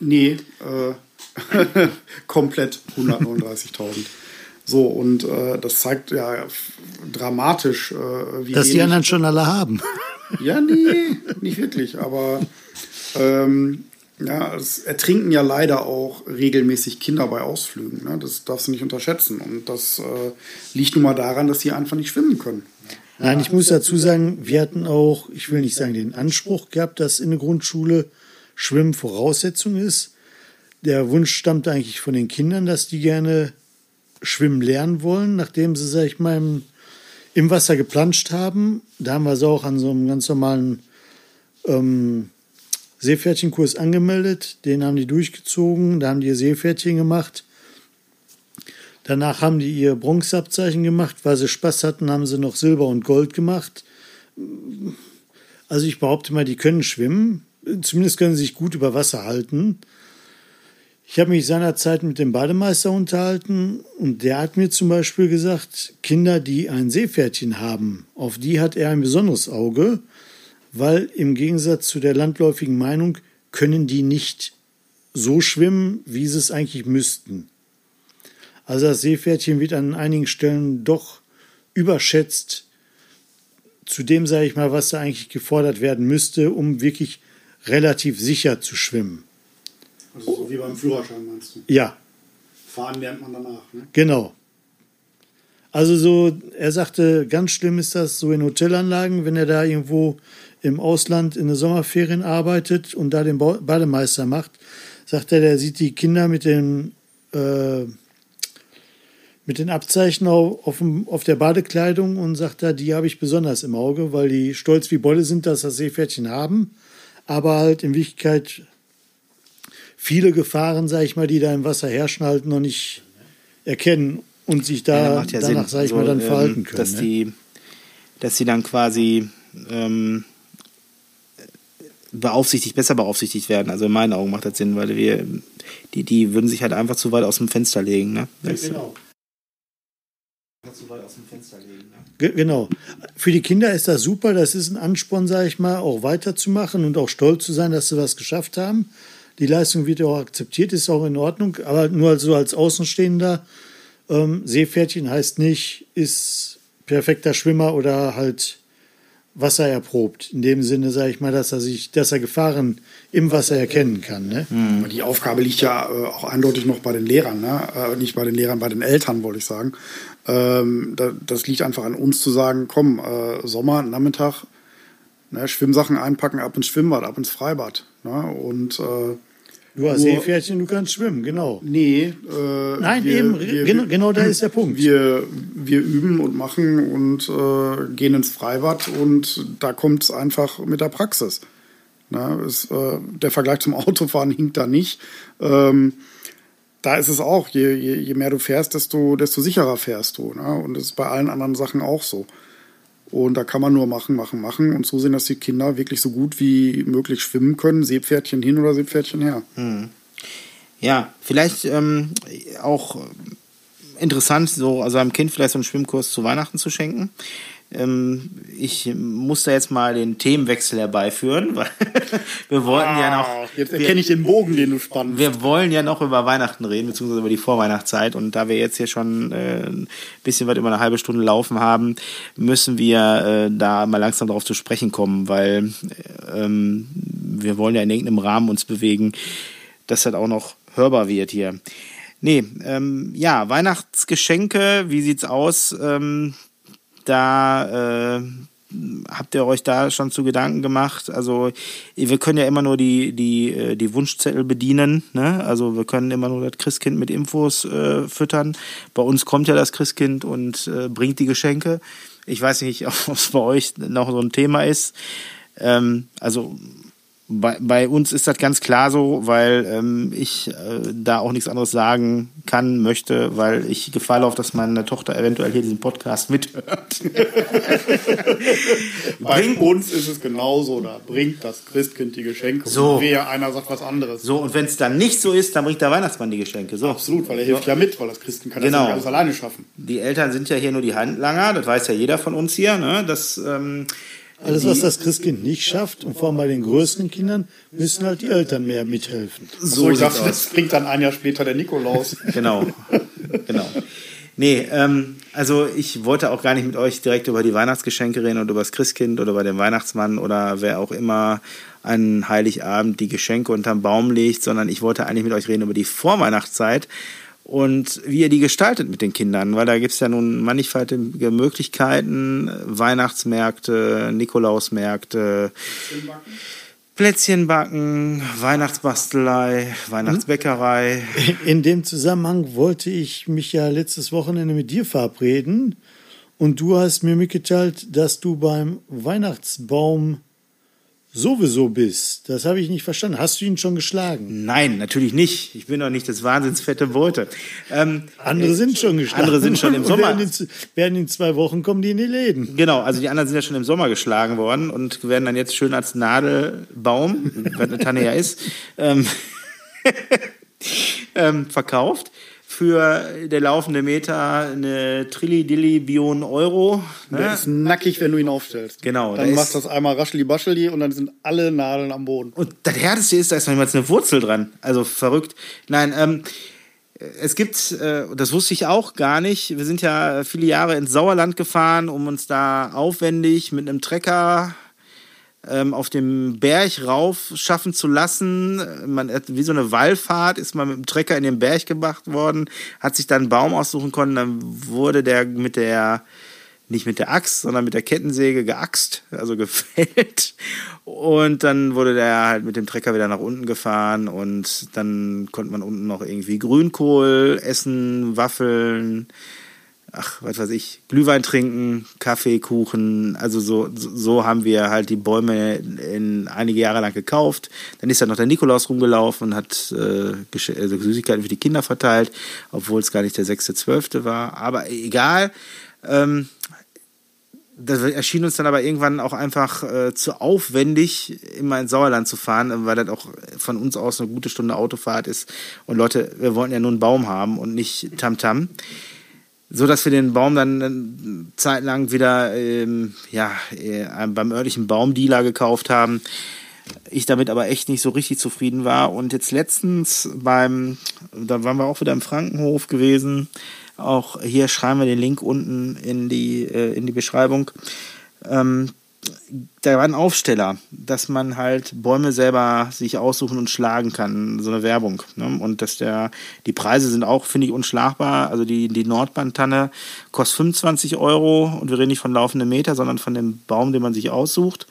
Nee, äh, komplett 139.000. So, und äh, das zeigt ja dramatisch, äh, wie Dass die anderen schon alle haben. Ja, nee, nicht wirklich, aber ähm, ja, es ertrinken ja leider auch regelmäßig Kinder bei Ausflügen. Ne? Das darfst du nicht unterschätzen. Und das äh, liegt nun mal daran, dass die einfach nicht schwimmen können. Nein, ich muss dazu sagen, wir hatten auch, ich will nicht sagen den Anspruch gehabt, dass in der Grundschule Schwimmen Voraussetzung ist. Der Wunsch stammt eigentlich von den Kindern, dass die gerne schwimmen lernen wollen, nachdem sie, sag ich mal, im, im Wasser geplanscht haben. Da haben wir sie auch an so einem ganz normalen ähm, Seepferdchenkurs angemeldet. Den haben die durchgezogen, da haben die ihr Seepferdchen gemacht. Danach haben die ihr Bronzeabzeichen gemacht. Weil sie Spaß hatten, haben sie noch Silber und Gold gemacht. Also ich behaupte mal, die können schwimmen. Zumindest können sie sich gut über Wasser halten. Ich habe mich seinerzeit mit dem Bademeister unterhalten und der hat mir zum Beispiel gesagt, Kinder, die ein Seepferdchen haben, auf die hat er ein besonderes Auge, weil im Gegensatz zu der landläufigen Meinung können die nicht so schwimmen, wie sie es eigentlich müssten. Also das Seepferdchen wird an einigen Stellen doch überschätzt zu dem, sage ich mal, was da eigentlich gefordert werden müsste, um wirklich relativ sicher zu schwimmen. Also so wie beim Führerschein meinst du? Ja, Fahren lernt man danach. Ne? genau. Also so, er sagte, ganz schlimm ist das so in Hotelanlagen, wenn er da irgendwo im Ausland in den Sommerferien arbeitet und da den Ba- Bademeister macht, sagt er, der sieht die Kinder mit den, äh, mit den Abzeichen auf, auf, dem, auf der Badekleidung und sagt er, die habe ich besonders im Auge, weil die stolz wie Bolle sind, dass das Seepferdchen haben, aber halt in Wirklichkeit viele Gefahren, sag ich mal, die da im Wasser herrschen, noch nicht erkennen und sich da Ja, ja danach, Sinn. sag ich Also, mal, dann ähm, verhalten können. Dass ne? die, dass die dann quasi ähm, beaufsichtigt, besser beaufsichtigt werden. Also in meinen Augen macht das Sinn, weil wir, die, die würden sich halt einfach zu weit aus dem Fenster legen. Ne? Das- genau. Zu weit aus dem Fenster legen. Ne? Ge- Genau. Für die Kinder ist das super. Das ist ein Ansporn, sage ich mal, auch weiterzumachen und auch stolz zu sein, dass sie was geschafft haben. Die Leistung wird ja auch akzeptiert, ist auch in Ordnung. Aber nur so als Außenstehender, ähm, Seepferdchen heißt nicht, ist perfekter Schwimmer oder halt Wasser erprobt. In dem Sinne, sage ich mal, dass er sich, dass er Gefahren im Wasser erkennen kann. Ne? Aber Die Aufgabe liegt ja äh, auch eindeutig noch bei den Lehrern, ne? äh, nicht bei den Lehrern, bei den Eltern, wollte ich sagen. Ähm, da, das liegt einfach an uns zu sagen, komm, äh, Sommer, Nachmittag, ne, Schwimmsachen einpacken, ab ins Schwimmbad, ab ins Freibad. Ne? Und äh, Du hast Seepferdchen, du kannst schwimmen, genau. nee, äh, Nein, wir- eben, wir- genau, genau da ist der Punkt. Wir, wir üben und machen und äh, gehen ins Freibad und da kommt es einfach mit der Praxis. Na, ist, äh, der Vergleich zum Autofahren hinkt da nicht. Ähm, da ist es auch, je, je, je mehr du fährst, desto, desto sicherer fährst du. Ne? Und das ist bei allen anderen Sachen auch so. Und da kann man nur machen, machen, machen und zusehen, dass die Kinder wirklich so gut wie möglich schwimmen können. Seepferdchen hin oder Seepferdchen her. Ja, vielleicht ähm, auch interessant, so also einem Kind vielleicht so einen Schwimmkurs zu Weihnachten zu schenken. Ähm, ich muss da jetzt mal den Themenwechsel herbeiführen, weil wir wollten ja noch. Ah, Jetzt erkenne ich den Bogen, den du spannst. Wir wollen ja noch über Weihnachten reden, beziehungsweise über die Vorweihnachtszeit. Und da wir jetzt hier schon äh, ein bisschen weit über eine halbe Stunde laufen haben, müssen wir äh, da mal langsam darauf zu sprechen kommen, weil äh, ähm, wir wollen ja in irgendeinem Rahmen uns bewegen, dass das auch noch hörbar wird hier. Nee, ähm, ja, Weihnachtsgeschenke, wie sieht's aus? Ähm, da äh, habt ihr euch da schon zu Gedanken gemacht? Also wir können ja immer nur die die äh, die Wunschzettel bedienen, ne? Also wir können immer nur das Christkind mit Infos äh, füttern. Bei uns kommt ja das Christkind und äh, bringt die Geschenke. Ich weiß nicht, ob es bei euch noch so ein Thema ist. Ähm, also bei, bei uns ist das ganz klar so, weil ähm, ich äh, da auch nichts anderes sagen kann, möchte, weil ich Gefahr laufe, dass meine Tochter eventuell hier diesen Podcast mithört. Bei uns ist es genauso, da bringt das Christkind die Geschenke. So. Wer einer sagt was anderes. So, und wenn es dann nicht so ist, dann bringt der Weihnachtsmann die Geschenke. So. Absolut, weil er hilft ja mit, weil das Christkind kann Genau. das nicht alles alleine schaffen. Die Eltern sind ja hier nur die Handlanger, das weiß ja jeder von uns hier, ne? Das, ähm, Alles, was das Christkind nicht schafft, und vor allem bei den größeren Kindern, müssen halt die Eltern mehr mithelfen. So, ich dachte, das bringt dann ein Jahr später der Nikolaus. Genau, genau. Nee, ähm, also ich wollte auch gar nicht mit euch direkt über die Weihnachtsgeschenke reden oder über das Christkind oder über den Weihnachtsmann oder wer auch immer an Heiligabend die Geschenke unterm Baum legt, sondern ich wollte eigentlich mit euch reden über die Vorweihnachtszeit und wie ihr die gestaltet mit den Kindern, weil da gibt's ja nun mannigfaltige Möglichkeiten, Weihnachtsmärkte, Nikolausmärkte, Plätzchen backen, Weihnachtsbastelei, Weihnachtsbäckerei. In dem Zusammenhang wollte ich mich ja letztes Wochenende mit dir verabreden und du hast mir mitgeteilt, dass du beim Weihnachtsbaum sowieso bist. Das habe ich nicht verstanden. Hast du ihn schon geschlagen? Nein, natürlich nicht. Ich bin doch nicht das wahnsinnsfette Beute. Ähm, Andere sind schon geschlagen. Andere sind schon im Sommer. Werden in, werden in zwei Wochen kommen die in die Läden. Genau, also die anderen sind ja schon im Sommer geschlagen worden und werden dann jetzt schön als Nadelbaum, wenn eine Tanne ja ist. Ähm, ähm, verkauft für der laufende Meter eine Trilli-Dilli Bion Euro. Ne? Der ist nackig, wenn du ihn aufstellst. Genau, Dann da machst du das einmal rascheli bascheli und dann sind alle Nadeln am Boden. Und das Härteste ist, da ist noch niemals eine Wurzel dran. Also verrückt. Nein, ähm, es gibt, äh, das wusste ich auch gar nicht, wir sind ja viele Jahre ins Sauerland gefahren, um uns da aufwendig mit einem Trecker auf dem Berg rauf schaffen zu lassen. Man, wie so eine Wallfahrt ist man mit dem Trecker in den Berg gemacht worden, hat sich dann einen Baum aussuchen können, dann wurde der mit der nicht mit der Axt, sondern mit der Kettensäge geaxt, also gefällt. Und dann wurde der halt mit dem Trecker wieder nach unten gefahren und dann konnte man unten noch irgendwie Grünkohl essen, Waffeln, ach, was weiß ich, Glühwein trinken, Kaffee, Kuchen. Also so, so haben wir halt die Bäume in einige Jahre lang gekauft. Dann ist dann noch der Nikolaus rumgelaufen und hat äh, also Süßigkeiten für die Kinder verteilt, obwohl es gar nicht der 6.12. war. Aber egal. Ähm, das erschien uns dann aber irgendwann auch einfach äh, zu aufwendig, immer ins Sauerland zu fahren, weil das auch von uns aus eine gute Stunde Autofahrt ist. Und Leute, wir wollten ja nur einen Baum haben und nicht Tamtam. So dass wir den Baum dann eine Zeit lang wieder ähm, ja, äh, beim örtlichen Baumdealer gekauft haben. Ich damit aber echt nicht so richtig zufrieden war. Und jetzt letztens beim, da waren wir auch wieder im Frankenhof gewesen. Auch hier schreiben wir den Link unten in die, äh, in die Beschreibung. Ähm, da war ein Aufsteller, dass man halt Bäume selber sich aussuchen und schlagen kann, so eine Werbung. Ne? Und dass der, die Preise sind auch, finde ich, unschlagbar. Also die, die Nordbandtanne kostet 25 Euro und wir reden nicht von laufenden Meter, sondern von dem Baum, den man sich aussucht.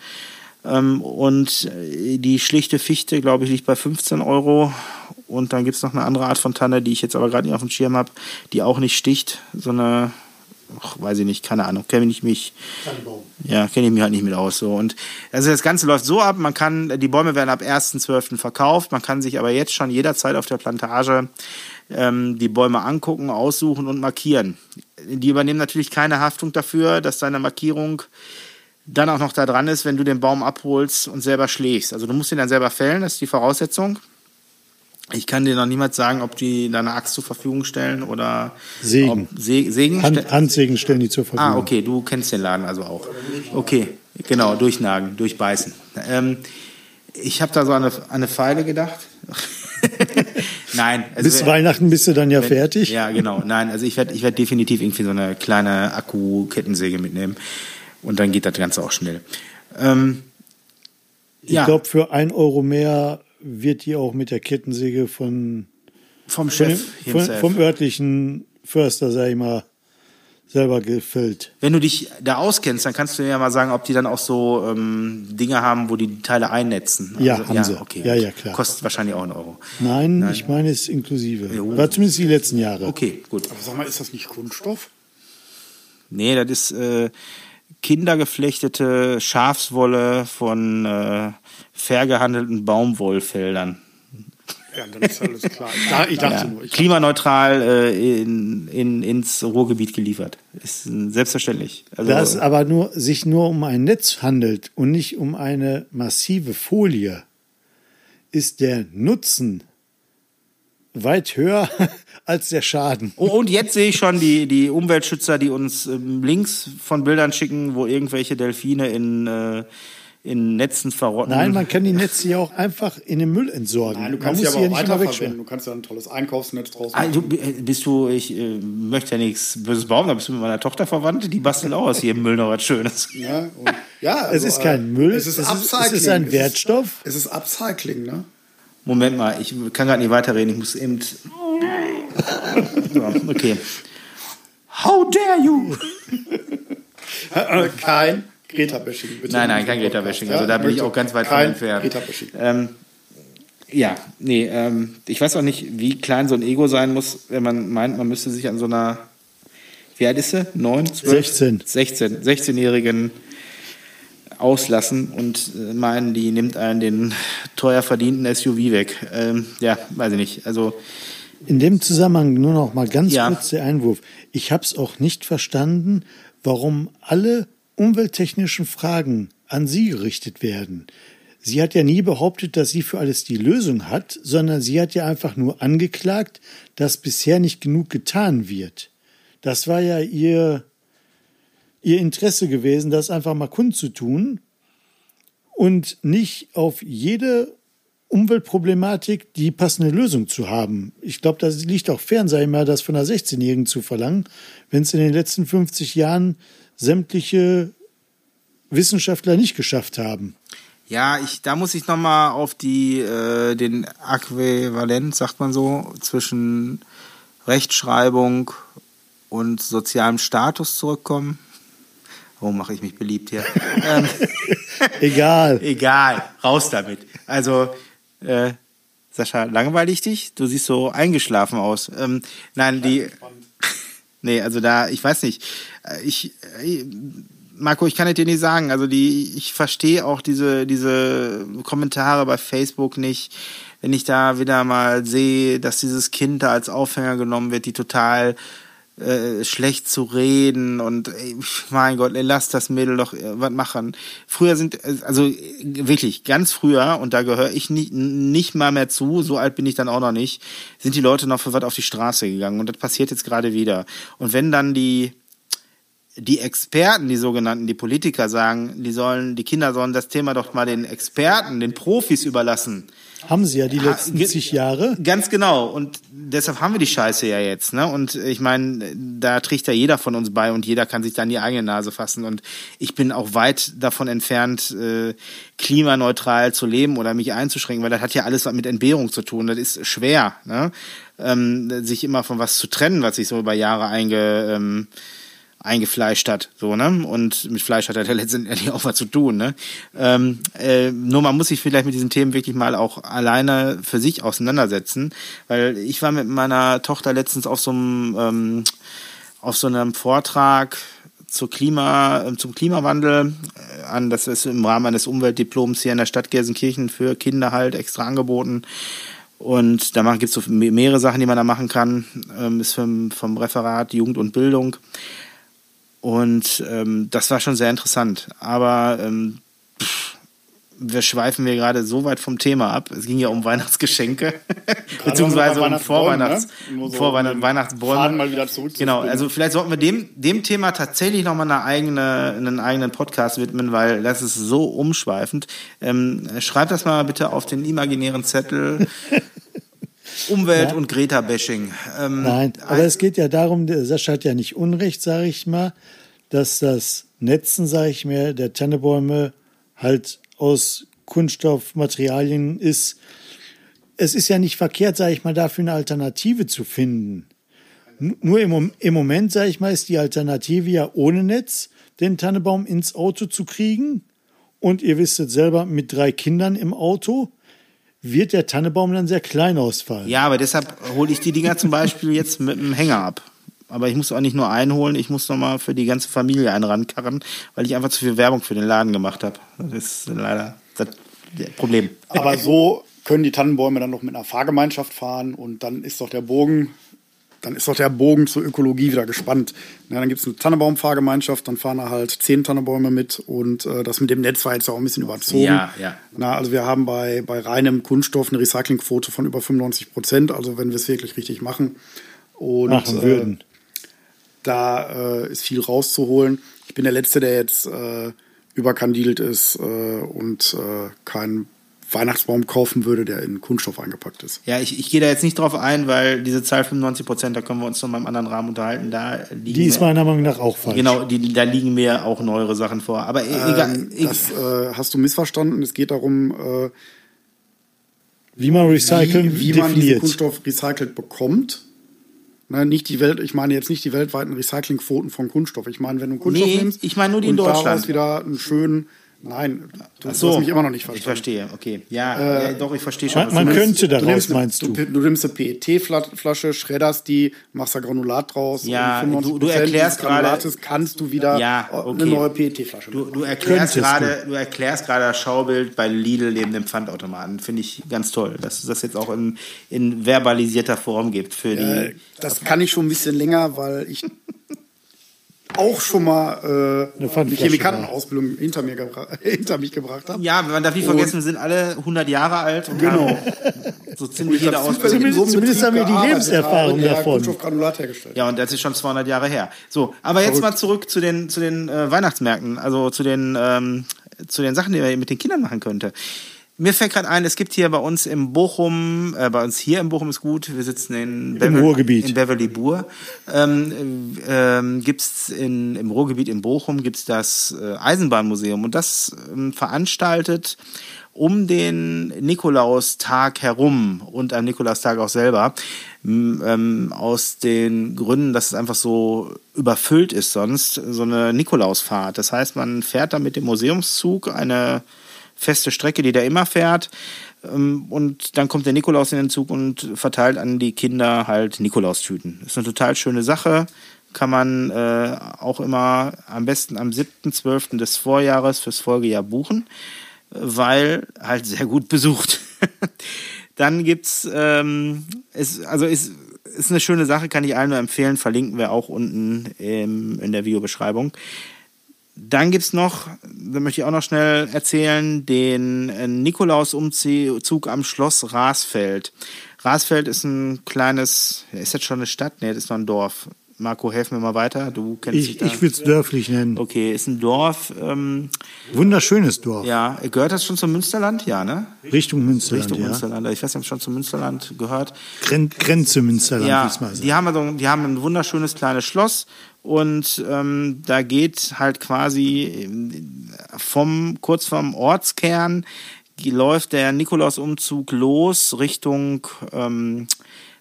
Ähm, und äh, die schlichte Fichte, glaube ich, liegt bei 15 Euro. Und dann gibt es noch eine andere Art von Tanne, die ich jetzt aber gerade nicht auf dem Schirm habe, die auch nicht sticht, so eine, ach, weiß ich nicht, keine Ahnung, kenne ich mich. Ja, kenne ich mich halt nicht mit aus. So. Und also das Ganze läuft so ab, man kann, die Bäume werden ab 1.12. verkauft, man kann sich aber jetzt schon jederzeit auf der Plantage ähm, die Bäume angucken, aussuchen und markieren. Die übernehmen natürlich keine Haftung dafür, dass deine Markierung dann auch noch da dran ist, wenn du den Baum abholst und selber schlägst. Also du musst ihn dann selber fällen, das ist die Voraussetzung. Ich kann dir noch niemals sagen, ob die da eine Axt zur Verfügung stellen oder Sägen. Ob, Se Sägen Hand, Handsägen stellen die zur Verfügung. Ah, okay, du kennst den Laden also auch. Okay, genau, durchnagen, durchbeißen. Ähm, ich habe da so an eine, an eine Pfeile gedacht. Nein. Also Bis Weihnachten bist du dann ja wenn- fertig. Ja, genau. Nein, also ich werde ich werd definitiv irgendwie so eine kleine Akku-Kettensäge mitnehmen. Und dann geht das Ganze auch schnell. Ähm, Ich ja, glaube, für ein Euro mehr wird die auch mit der Kettensäge von, vom von Chef von, himself. vom örtlichen Förster, sag ich mal, selber gefüllt. Wenn du dich da auskennst, dann kannst du mir ja mal sagen, ob die dann auch so ähm, Dinge haben, wo die die Teile einnetzen. Ja, haben sie. Okay. Ja, ja, klar. Kostet wahrscheinlich auch einen Euro. Nein, ich meine es ist inklusive. Jo. War zumindest die letzten Jahre. Okay, gut. Aber sag mal, ist das nicht Kunststoff? Nee, das ist äh, kindergeflechtete Schafswolle von äh, fair gehandelten Baumwollfeldern. Ja, dann ist alles klar. Ich dachte, Ja, nur. Ich klimaneutral äh, in, in, ins Ruhrgebiet geliefert. Ist selbstverständlich. Also, Da es aber nur, sich nur um ein Netz handelt und nicht um eine massive Folie, ist der Nutzen weit höher als der Schaden. Oh, und jetzt sehe ich schon die, die Umweltschützer, die uns ähm, Links von Bildern schicken, wo irgendwelche Delfine in, äh, in Netzen verrotten. Nein, man kann die Netze ja auch einfach in den Müll entsorgen. Nein, du kannst sie aber auch ja nicht immer weiterverwenden. Du kannst ja ein tolles Einkaufsnetz draus Ah, machen. du, äh, bist du, ich äh, möchte ja nichts Böses behaupten, aber bist du mit meiner Tochter verwandt? Die bastelt auch aus jedem Müll noch was Schönes. Ja, und, ja Es also, ist kein Müll, Es ist es ist- Upcycling. es ist ein Es Wertstoff. Es ist Upcycling, ne? Moment mal, ich kann gerade nicht weiterreden, ich muss eben. So, okay. How dare you? Kein Greta-Bashing, bitte. Nein, nein, kein Greta-Bashing. Also da bin ich auch ganz weit von entfernt. Greta-Bashing. Ähm, ja, nee, ähm, ich weiß auch nicht, wie klein so ein Ego sein muss, wenn man meint, man müsste sich an so einer, wie alt ist sie? Neun, zwölf? 16. 16, 16-Jährigen auslassen und äh, meinen, die nimmt einen den teuer verdienten SUV weg. Ähm, ja, weiß ich nicht. Also, In dem Zusammenhang nur noch mal ganz Ja. kurz der Einwurf. Ich habe es auch nicht verstanden, warum alle umwelttechnischen Fragen an Sie gerichtet werden. sie hat ja nie behauptet, dass sie für alles die Lösung hat, sondern sie hat ja einfach nur angeklagt, dass bisher nicht genug getan wird. Das war ja ihr, ihr Interesse gewesen, das einfach mal kundzutun und nicht auf jede Umweltproblematik die passende Lösung zu haben. Ich glaube, das liegt auch fern, sei mal, das von einer 16-Jährigen zu verlangen, wenn es in den letzten 50 Jahren sämtliche Wissenschaftler nicht geschafft haben. Ja, ich, da muss ich nochmal auf die, äh, den Äquivalent, sagt man so, zwischen Rechtschreibung und sozialem Status zurückkommen. Warum mache ich mich beliebt hier? ähm, Egal. Egal, raus damit. Also, äh, Sascha, langweilig dich? Du siehst so eingeschlafen aus. Ähm, nein, die. nee, also da, ich weiß nicht. Äh, ich, ich Marco, ich kann es dir nicht sagen. Also die, ich verstehe auch diese, diese Kommentare bei Facebook nicht. Wenn ich da wieder mal sehe, dass dieses Kind da als Aufhänger genommen wird, die total äh, schlecht zu reden und ey, mein Gott, lass das Mädel doch äh, was machen. Früher sind, also wirklich, ganz früher, und da gehöre ich nicht, nicht mal mehr zu, so alt bin ich dann auch noch nicht, sind die Leute noch für was auf die Straße gegangen und das passiert jetzt gerade wieder. Und wenn dann die die Experten, die sogenannten, die Politiker sagen, die sollen, die Kinder sollen das Thema doch mal den Experten, den Profis überlassen. Haben sie ja die letzten ha, zig Jahre. Ganz genau. Und deshalb haben wir die Scheiße ja jetzt. Ne? Und ich meine, da trägt ja jeder von uns bei und jeder kann sich dann die eigene Nase fassen. Und ich bin auch weit davon entfernt, äh, klimaneutral zu leben oder mich einzuschränken, weil das hat ja alles mit Entbehrung zu tun. Das ist schwer, ne? ähm, sich immer von was zu trennen, was sich so über Jahre einge... Ähm, eingefleischt hat, so, ne? Und mit Fleisch hat er ja letztendlich auch was zu tun, ne? Ähm, äh, nur man muss sich vielleicht mit diesen Themen wirklich mal auch alleine für sich auseinandersetzen, weil ich war mit meiner Tochter letztens auf so einem, ähm, auf so einem Vortrag zur Klima, äh, zum Klimawandel äh, an, das ist im Rahmen eines Umweltdiploms hier in der Stadt Gelsenkirchen für Kinder halt extra angeboten. Und da gibt es so mehrere Sachen, die man da machen kann. Ähm, ist vom, vom Referat Jugend und Bildung. Und ähm, das war schon sehr interessant. Aber ähm, pff, wir schweifen wir gerade so weit vom Thema ab. Es ging ja um Weihnachtsgeschenke, beziehungsweise um Vorweihnachts ne? so Vorweihnachts Weihnachtsbäume. mal wieder zurück genau, also vielleicht sollten wir dem, dem Thema tatsächlich nochmal eine eigene, einen eigenen Podcast widmen, weil das ist so umschweifend. Ähm, schreibt das mal bitte auf den imaginären Zettel. Umwelt- ja. und Greta-Bashing. Ähm, Nein, aber es geht ja darum, Sascha hat ja nicht Unrecht, sage ich mal, dass das Netzen, sage ich mir, der Tannebäume halt aus Kunststoffmaterialien ist. Es ist ja nicht verkehrt, sage ich mal, dafür eine Alternative zu finden. Nur im, im Moment, sage ich mal, ist die Alternative ja ohne Netz, den Tannebaum ins Auto zu kriegen. Und ihr wisst es selber, mit drei Kindern im Auto wird der Tannebaum dann sehr klein ausfallen. Ja, aber deshalb hole ich die Dinger zum Beispiel jetzt mit dem Hänger ab. Aber ich muss auch nicht nur einen holen, ich muss nochmal für die ganze Familie einen rankarren, weil ich einfach zu viel Werbung für den Laden gemacht habe. Das ist leider das Problem. Aber so können die Tannenbäume dann noch mit einer Fahrgemeinschaft fahren und dann ist doch der Bogen dann ist doch der Bogen zur Ökologie wieder gespannt. Ja, dann gibt es eine Tannenbaumfahrgemeinschaft, dann fahren da halt zehn Tannenbäume mit und äh, das mit dem Netz war jetzt auch ein bisschen überzogen. Ja, ja. Na, also wir haben bei, bei reinem Kunststoff eine Recyclingquote von über 95 Prozent, also wenn wir es wirklich richtig machen. Und, machen würden. Äh, da äh, ist viel rauszuholen. Ich bin der Letzte, der jetzt äh, überkandidelt ist äh, und äh, kein Weihnachtsbaum kaufen würde, der in Kunststoff eingepackt ist. Ja, ich, ich gehe da jetzt nicht drauf ein, weil diese Zahl 95 Prozent, da können wir uns noch mal im anderen Rahmen unterhalten. Da die ist meiner Meinung nach auch falsch. Genau, die, da liegen mir auch neuere Sachen vor. Aber e- egal. Ähm, das äh, hast du missverstanden. Es geht darum, äh, wie man recyceln wie, wie man diesen Kunststoff recycelt bekommt. Ne, nicht die Welt, ich meine jetzt nicht die weltweiten Recyclingquoten von Kunststoff. Ich meine, wenn du Kunststoff nee, nimmst, ich meine nur die in Deutschland. daraus wieder einen schönen Nein, du Ach so. hast mich immer noch nicht verstanden. Ich verstehe, okay. Ja, äh, ja doch, ich verstehe schon. Man, man könnte daraus, du nimmst, meinst du? Du, du nimmst eine PET-Flasche, schredderst die, machst da Granulat draus. Ja, du, du erklärst gerade. kannst du wieder ja, okay. eine neue PET-Flasche du, du erklärst gerade, du erklärst gerade das Schaubild bei Lidl neben dem Pfandautomaten. Finde ich ganz toll, dass es das jetzt auch in, in verbalisierter Form gibt für die. Äh, das kann ich schon ein bisschen länger, weil ich auch schon mal äh, eine Chemikantenausbildung hinter, mir gebra- hinter mich gebracht habe. Ja, man darf nicht vergessen, wir sind alle 100 Jahre alt und Genau. so ziemlich jede Ausbildung. Zumindest- in einem zumindest haben wir die Lebenserfahrung der davon. Kunststoffgranulat hergestellt. Ja, und das ist schon 200 Jahre her. So, aber jetzt mal zurück zu den zu den äh, Weihnachtsmärkten, also zu den ähm, zu den Sachen, die man mit den Kindern machen könnte. Mir fällt gerade ein, es gibt hier bei uns im Bochum, äh, bei uns hier im Bochum ist gut, wir sitzen in Beverly, Ruhrgebiet. in Beverly Bur, ähm, ähm, gibt's in, im Ruhrgebiet in Bochum gibt's das äh, Eisenbahnmuseum und das ähm, veranstaltet um den Nikolaustag herum und am Nikolaustag auch selber, ähm, aus den Gründen, dass es einfach so überfüllt ist sonst, so eine Nikolausfahrt. Das heißt, man fährt dann mit dem Museumszug eine feste Strecke, die der immer fährt. Ähm, Und dann kommt der Nikolaus in den Zug und verteilt an die Kinder halt Nikolaustüten. Ist eine total schöne Sache. Kann man äh, auch immer am besten am 7.12. des Vorjahres fürs Folgejahr buchen, weil halt sehr gut besucht. dann gibt's, ähm, ist, also ist, ist eine schöne Sache, kann ich allen nur empfehlen, verlinken wir auch unten im, in der Videobeschreibung. Dann gibt's noch, da möchte ich auch noch schnell erzählen, den äh, Nikolausumzug am Schloss Rasfeld. Rasfeld ist ein kleines, ist jetzt schon eine Stadt? Nee, das ist noch ein Dorf. Marco, helf mir mal weiter. Du kennst dich Ich, da. ich würde es dörflich nennen. okay, ist ein Dorf. Ähm, Wunderschönes Dorf. ja, gehört das schon zum Münsterland? Ja, ne? Richtung Münsterland, Richtung ja. Münsterland. Ich weiß nicht, ob es schon zum Münsterland gehört. Gren Grenze Münsterland, Ja, will's mal sagen. die haben, also, die haben ein wunderschönes kleines Schloss und ähm, da geht halt quasi ähm, vom kurz vom Ortskern läuft der Nikolausumzug los Richtung ähm,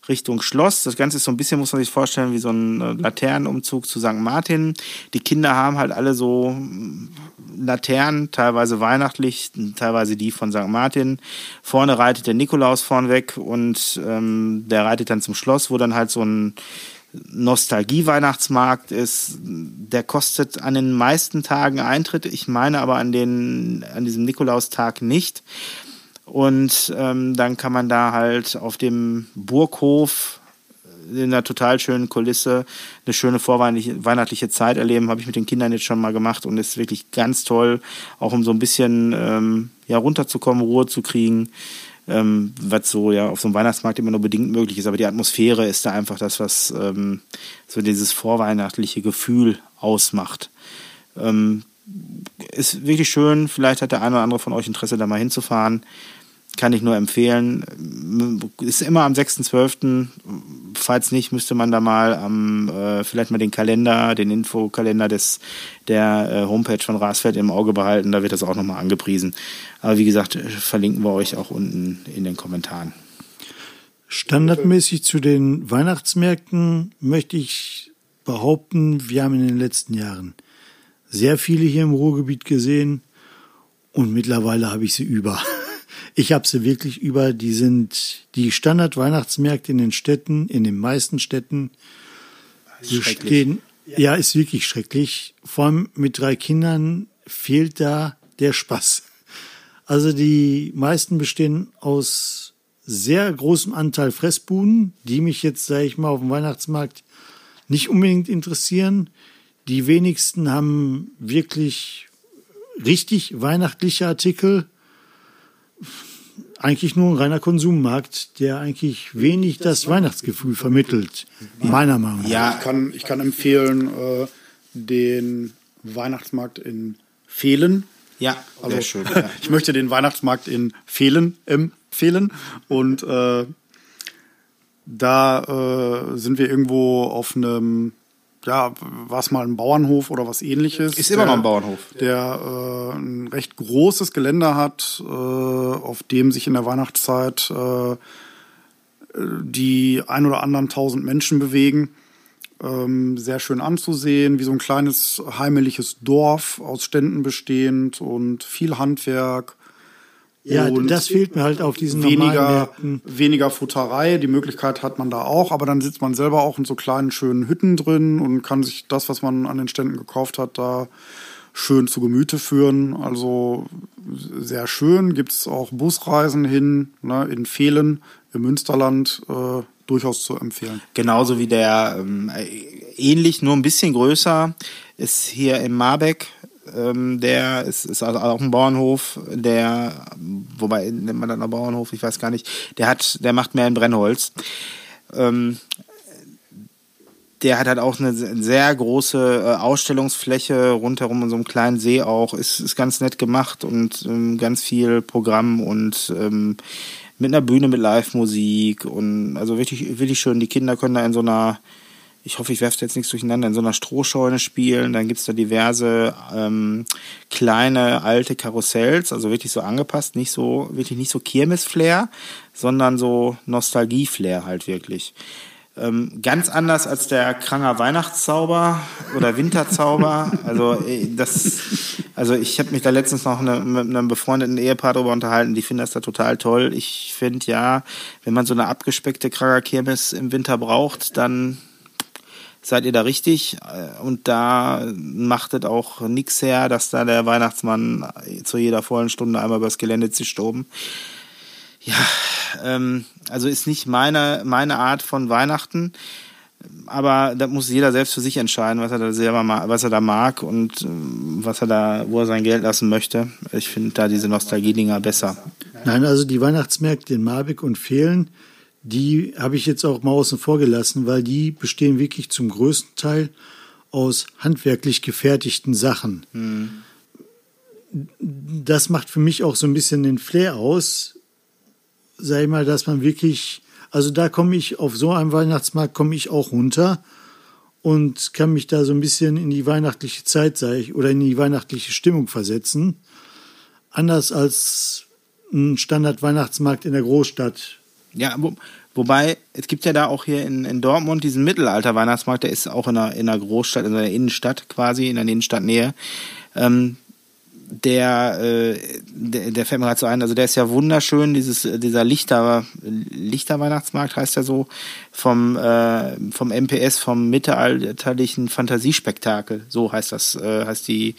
Richtung Schloss. Das Ganze ist so ein bisschen, muss man sich vorstellen, wie so ein äh, Laternenumzug zu St. Martin. Die Kinder haben halt alle so mm, Laternen, teilweise weihnachtlich, teilweise die von St. Martin. Vorne reitet der Nikolaus vornweg und ähm, der reitet dann zum Schloss, wo dann halt so ein Nostalgie-Weihnachtsmarkt ist. Der kostet an den meisten Tagen Eintritt. Ich meine aber an, den, an diesem Nikolaustag nicht. Und ähm, dann kann man da halt auf dem Burghof in einer total schönen Kulisse eine schöne vorweihnachtliche weihnachtliche Zeit erleben. Habe ich mit den Kindern jetzt schon mal gemacht und ist wirklich ganz toll, auch um so ein bisschen ähm, ja, runterzukommen, Ruhe zu kriegen, ähm, was so ja auf so einem Weihnachtsmarkt immer nur bedingt möglich ist. Aber die Atmosphäre ist da einfach das, was ähm, so dieses vorweihnachtliche Gefühl ausmacht. Ähm, ist wirklich schön. Vielleicht hat der eine oder andere von euch Interesse, da mal hinzufahren. Kann ich nur empfehlen. Ist immer am 6.12. Falls nicht, müsste man da mal am, äh, vielleicht mal den Kalender, den Infokalender des, der äh, Homepage von Rasfeld im Auge behalten. Da wird das auch nochmal angepriesen. Aber wie gesagt, äh, verlinken wir euch auch unten in den Kommentaren. Standardmäßig zu den Weihnachtsmärkten möchte ich behaupten, wir haben in den letzten Jahren sehr viele hier im Ruhrgebiet gesehen und mittlerweile habe ich sie über. Ich habe sie wirklich über. Die sind die Standard-Weihnachtsmärkte in den Städten, in den meisten Städten. Schrecklich. stehen, ja, ist wirklich schrecklich. Vor allem mit drei Kindern fehlt da der Spaß. Also die meisten bestehen aus sehr großem Anteil Fressbuden, die mich jetzt, sage ich mal, auf dem Weihnachtsmarkt nicht unbedingt interessieren. Die wenigsten haben wirklich richtig weihnachtliche Artikel. Eigentlich nur ein reiner Konsummarkt, der eigentlich wenig das Weihnachtsgefühl vermittelt, meiner Meinung nach. Ja, Ich kann, ich kann empfehlen äh, den Weihnachtsmarkt in Fehlen. ja, Also, sehr schön. Ja. ich möchte den Weihnachtsmarkt in Fehlen empfehlen. Und äh, da äh, sind wir irgendwo auf einem, ja, war es mal ein Bauernhof oder was ähnliches. Ist immer noch ein Bauernhof. Der äh, ein recht großes Gelände hat, äh, auf dem sich in der Weihnachtszeit äh, die ein oder anderen tausend Menschen bewegen. Ähm, sehr schön anzusehen, wie so ein kleines heimeliges Dorf aus Ständen bestehend und viel Handwerk. Ja, und das fehlt mir halt auf diesen normalen weniger, Märkten. weniger Futterei. Die Möglichkeit hat man da auch, aber dann sitzt man selber auch in so kleinen, schönen Hütten drin und kann sich das, was man an den Ständen gekauft hat, da schön zu Gemüte führen. Also sehr schön. Gibt es auch Busreisen hin, ne, in Fehlen im Münsterland, äh, durchaus zu empfehlen. Genauso wie der ähm, ähnlich, nur ein bisschen größer, ist hier in Marbeck. Ähm, der ist, ist also auch ein Bauernhof, der, wobei nennt man dann einen Bauernhof, ich weiß gar nicht, der hat, der macht mehr in Brennholz. Ähm, der hat halt auch eine sehr große äh, Ausstellungsfläche rundherum in so einem kleinen See auch. Ist, ist ganz nett gemacht und ähm, ganz viel Programm und ähm, mit einer Bühne mit Live-Musik und also wirklich, wirklich schön. Die Kinder können da in so einer, ich hoffe, ich werfe jetzt nichts durcheinander, in so einer Strohscheune spielen. Dann gibt's da diverse ähm, kleine alte Karussells, also wirklich so angepasst, nicht so, wirklich nicht so Kirmes-Flair, sondern so Nostalgie-Flair halt wirklich. Ähm, ganz anders als der Kranger Weihnachtszauber oder Winterzauber. Also äh, das, also ich habe mich da letztens noch eine, mit einem befreundeten Ehepaar darüber unterhalten. Die finden das da total toll. Ich finde ja, wenn man so eine abgespeckte Kranger Kirmes im Winter braucht, dann seid ihr da richtig. Äh, und da macht es auch nichts her, dass da der Weihnachtsmann zu jeder vollen Stunde einmal übers Gelände zischt oben. Ja, ähm, also ist nicht meine, meine Art von Weihnachten. Aber da muss jeder selbst für sich entscheiden, was er da selber was er da mag und ähm, was er da, wo er sein Geld lassen möchte. Ich finde da diese Nostalgie-Dinger besser. Nein, also die Weihnachtsmärkte in Marbeck und Fehlen, die habe ich jetzt auch mal außen vor gelassen, weil die bestehen wirklich zum größten Teil aus handwerklich gefertigten Sachen. Hm. Das macht für mich auch so ein bisschen den Flair aus, sag ich mal, dass man wirklich, also da komme ich auf so einem Weihnachtsmarkt komme ich auch runter und kann mich da so ein bisschen in die weihnachtliche Zeit, sag ich, oder in die weihnachtliche Stimmung versetzen. Anders als ein Standard-Weihnachtsmarkt in der Großstadt. Ja, wo, wobei, es gibt ja da auch hier in, in Dortmund diesen Mittelalter-Weihnachtsmarkt, der ist auch in einer, in einer Großstadt, in der Innenstadt quasi, in der Innenstadtnähe. Ähm, der, äh, der, der fällt mir gerade so ein, also der ist ja wunderschön, dieses, dieser Lichter, Lichterweihnachtsmarkt heißt er so, vom, äh, vom MPS, vom mittelalterlichen Fantasiespektakel, so heißt das, äh, heißt die,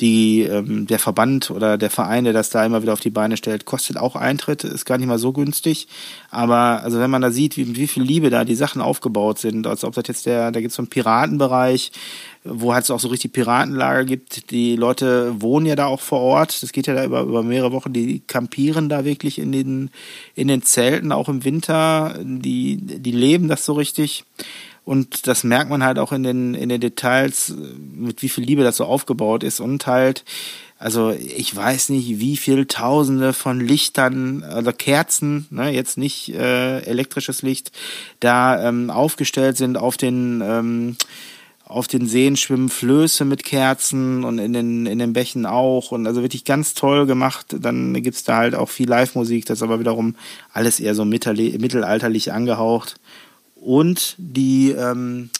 die, ähm, der Verband oder der Verein, der das da immer wieder auf die Beine stellt, kostet auch Eintritt, ist gar nicht mal so günstig. Aber also wenn man da sieht, wie, wie viel Liebe da die Sachen aufgebaut sind, als ob das jetzt der, da gibt es so einen Piratenbereich, wo halt es auch so richtig Piratenlager gibt. Die Leute wohnen ja da auch vor Ort. Das geht ja da über, über mehrere Wochen. Die campieren da wirklich in den, in den Zelten, auch im Winter. Die, die leben das so richtig. Und das merkt man halt auch in den, in den Details, mit wie viel Liebe das so aufgebaut ist und halt, also ich weiß nicht, wie viel Tausende von Lichtern, also Kerzen, ne, jetzt nicht äh, elektrisches Licht, da ähm, aufgestellt sind auf den ähm, auf den Seen schwimmen Flöße mit Kerzen und in den, in den Bächen auch. Und also wirklich ganz toll gemacht. Dann gibt's da halt auch viel Live-Musik, das ist aber wiederum alles eher so mittelalterlich angehaucht. Und die ähm,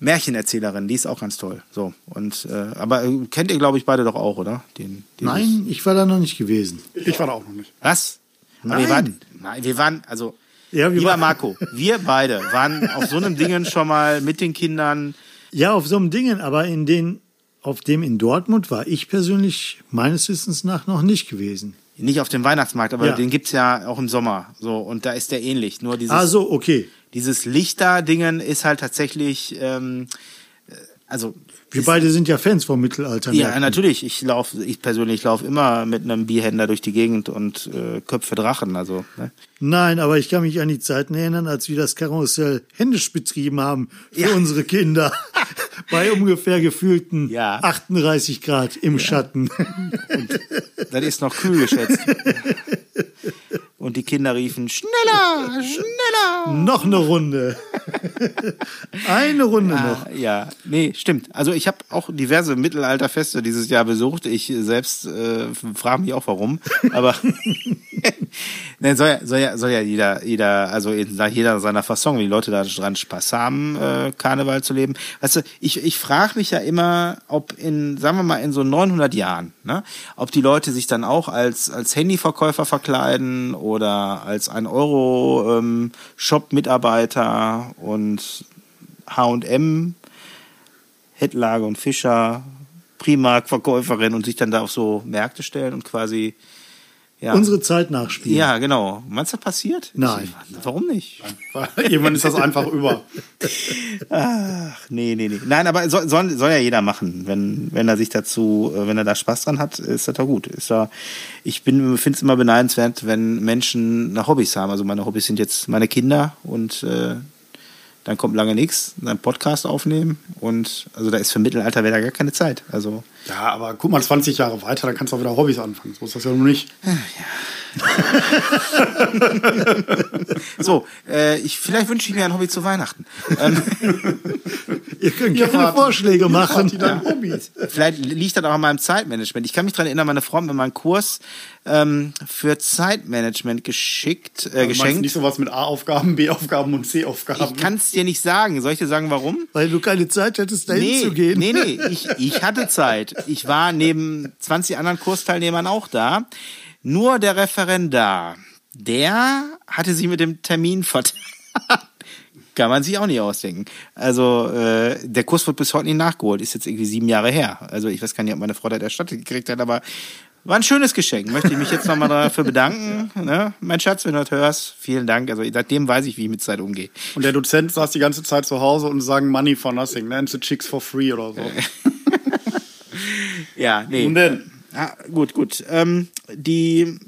Märchenerzählerin, die ist auch ganz toll. So und äh, aber äh, kennt ihr, glaube ich, beide doch auch, oder? Den, den Nein, ich war da noch nicht gewesen. Ich war da auch noch nicht. Was? Nein. Wir waren, nein, wir waren also ja, Lieber Marco, wir beide waren auf so einem Dingen schon mal mit den Kindern. Ja, auf so einem Dingen, aber in den, auf dem in Dortmund war ich persönlich meines Wissens nach noch nicht gewesen. Nicht auf dem Weihnachtsmarkt, aber ja. den gibt's ja auch im Sommer. So, und da ist der ähnlich. Nur dieses, ah, so, okay. Dieses Lichter-Dingen ist halt tatsächlich, ähm, also wir beide sind ja Fans vom Mittelalter. Ja, natürlich. Ich laufe, ich persönlich laufe immer mit einem Bierhändler durch die Gegend und äh, köpfe Drachen. Also. Ne? Nein, aber ich kann mich an die Zeiten erinnern, als wir das Karussell händisch betrieben haben für ja. unsere Kinder. Bei ungefähr gefühlten ja. 38 Grad im ja. Schatten. Und das ist noch kühl geschätzt. Und die Kinder riefen, schneller, schneller. Noch eine Runde. eine Runde ja, noch. Ja, nee, stimmt. Also ich habe auch diverse Mittelalterfeste dieses Jahr besucht. Ich selbst äh, frage mich auch warum. Aber ne, soll, ja, soll, ja, soll ja jeder, jeder, also jeder seiner Fasson, wie die Leute da dran Spaß haben, äh, Karneval zu leben. Weißt du, ich, ich frage mich ja immer, ob in, sagen wir mal, in so 900 Jahren, ne, ob die Leute sich dann auch als, als Handyverkäufer verkleiden oder als ein Euro ähm, Shop-Mitarbeiter und H&M, Hettlage und Fischer, Primark-Verkäuferin und sich dann da auf so Märkte stellen und quasi Ja. Unsere Zeit nachspielen. Ja, genau. Meinst du, das passiert? Nein. Ich, warum nicht? Irgendwann ist das einfach über. Ach, nee, nee, nee. Nein, aber soll, soll, soll ja jeder machen. Wenn, wenn er sich dazu, äh, wenn er da Spaß dran hat, ist das doch gut. Ist da, ich bin, finde es immer beneidenswert, wenn Menschen nach Hobbys haben. Also meine Hobbys sind jetzt meine Kinder und äh, dann kommt lange nichts, dann Podcast aufnehmen und also da ist für Mittelalter wäre da gar keine Zeit. Also Ja, aber guck mal 20 Jahre weiter, dann kannst du auch wieder Hobbys anfangen. So ist das ja nur nicht. so, äh, ich vielleicht wünsche ich mir ein Hobby zu Weihnachten. Ähm, Ihr könnt gerne Vorschläge machen. Die dann Hobbys. Vielleicht liegt das auch an meinem Zeitmanagement. Ich kann mich daran erinnern, meine Frau hat mir mal einen Kurs ähm, für Zeitmanagement geschickt, äh, Du meinst geschenkt. nicht sowas mit A-Aufgaben, B-Aufgaben und C-Aufgaben. Ich kann es dir nicht sagen. Soll ich dir sagen, warum? Weil du keine Zeit hättest, dahin Nee, zu gehen. nee, nee, ich, ich hatte Zeit. Ich war neben 20 anderen Kursteilnehmern auch da. Nur der Referendar, der hatte sich mit dem Termin vertan. Kann man sich auch nicht ausdenken. Also äh, der Kurs wird bis heute nicht nachgeholt. Ist jetzt irgendwie sieben Jahre her. Also ich weiß gar nicht, ob meine Frau das erstattet gekriegt hat, aber war ein schönes Geschenk. Möchte ich mich jetzt nochmal dafür bedanken. Ne? Mein Schatz, wenn du das hörst, vielen Dank. Also seitdem weiß ich, wie ich mit Zeit umgehe. Und der Dozent saß die ganze Zeit zu Hause und sagen Money for nothing, ne? And the chicks for free oder so. Ja, nee. Und denn? Ah, gut, gut. Ähm, die,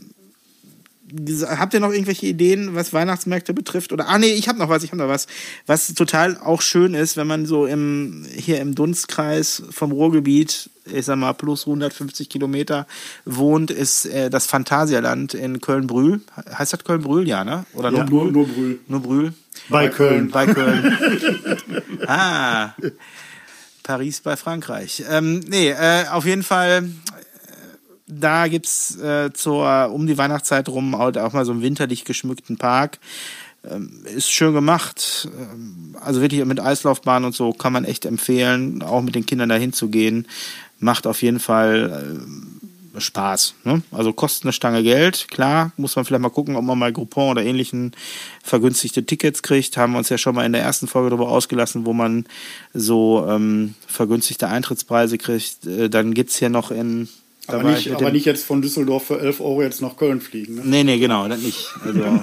habt ihr noch irgendwelche Ideen, was Weihnachtsmärkte betrifft? Oder ah nee, ich habe noch was, ich habe noch was, was total auch schön ist, wenn man so im hier im Dunstkreis vom Ruhrgebiet, ich sag mal plus 150 Kilometer wohnt, ist äh, das Phantasialand in Köln-Brühl. Heißt das Köln-Brühl, ja, ne? Oder nur Nur, Brühl? nur Brühl. Nur Brühl? Bei Köln. Bei Köln. ah. Paris bei Frankreich. Ähm, nee, äh, auf jeden Fall, äh, da gibt's äh, zur, um die Weihnachtszeit rum auch, auch mal so einen winterlich geschmückten Park. Ähm, ist schön gemacht. Ähm, also wirklich mit Eislaufbahn und so kann man echt empfehlen, auch mit den Kindern dahin zu gehen. Macht auf jeden Fall äh, Spaß. Ne? Also kostet eine Stange Geld, klar, muss man vielleicht mal gucken, ob man mal Groupon oder ähnlichen vergünstigte Tickets kriegt. Haben wir uns ja schon mal in der ersten Folge darüber ausgelassen, wo man so ähm, vergünstigte Eintrittspreise kriegt. Äh, dann gibt's hier noch in. Aber, nicht, aber nicht jetzt von Düsseldorf für 11 Euro jetzt nach Köln fliegen. Ne? Nee, nee, genau, das nicht. Also,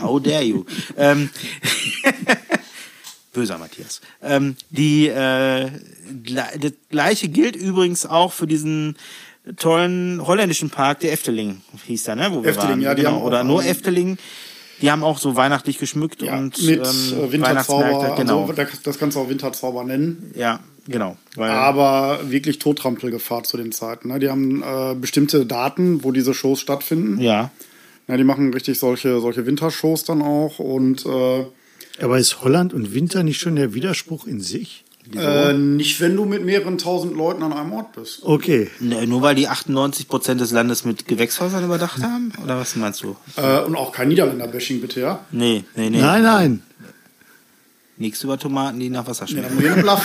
how dare you? Ähm, böser Matthias. Ähm, die, äh, das gleiche gilt übrigens auch für diesen tollen holländischen Park, der Efteling hieß da, ne? Wo wir Efteling, waren. ja, die genau. haben auch Oder nur Efteling. Die haben auch so weihnachtlich geschmückt Ja, und mit ähm, äh, Winterzauber, genau. also, das, kannst du auch Winterzauber nennen. ja, genau. Weil, Aber wirklich Tottrampelgefahr zu den Zeiten. Ne? Die haben äh, bestimmte Daten, wo diese Shows stattfinden. ja. Ja, die machen richtig solche, solche Wintershows dann auch. Und äh, Aber ist Holland und Winter nicht schon der Widerspruch in sich? Äh, nicht, wenn du mit mehreren tausend Leuten an einem Ort bist. Okay. Ne, Nur weil die 98 Prozent des Landes mit Gewächshäusern überdacht haben? Oder was meinst du? Äh, und auch kein Niederländer-Bashing, bitte, ja? Nee, nee, nee. Nein, nein. Nichts über Tomaten, die nach Wasser Ja, dann schmecken. muss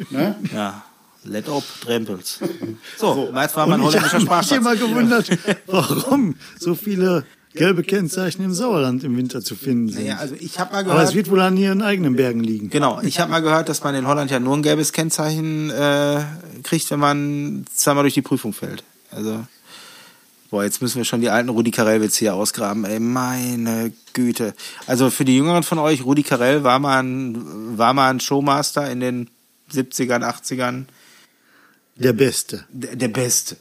ich ne? Ja. Let up, Drempels. So, jetzt war mein Und ich holländischer habe mich immer gewundert, warum so viele gelbe Kennzeichen im Sauerland im Winter zu finden sind. Ja, also ich mal Aber es gehört, wird wohl an ihren eigenen Bergen liegen. genau, ich habe mal gehört, dass man in Holland ja nur ein gelbes Kennzeichen äh, kriegt, wenn man zweimal durch die Prüfung fällt. Also, boah, jetzt müssen wir schon die alten Rudi Carell-Witze hier ausgraben. Ey, meine Güte. Also für die Jüngeren von euch, Rudi Carell war mal ein, war mal ein Showmaster in den 70ern, 80ern. Der Beste. Der, der Beste.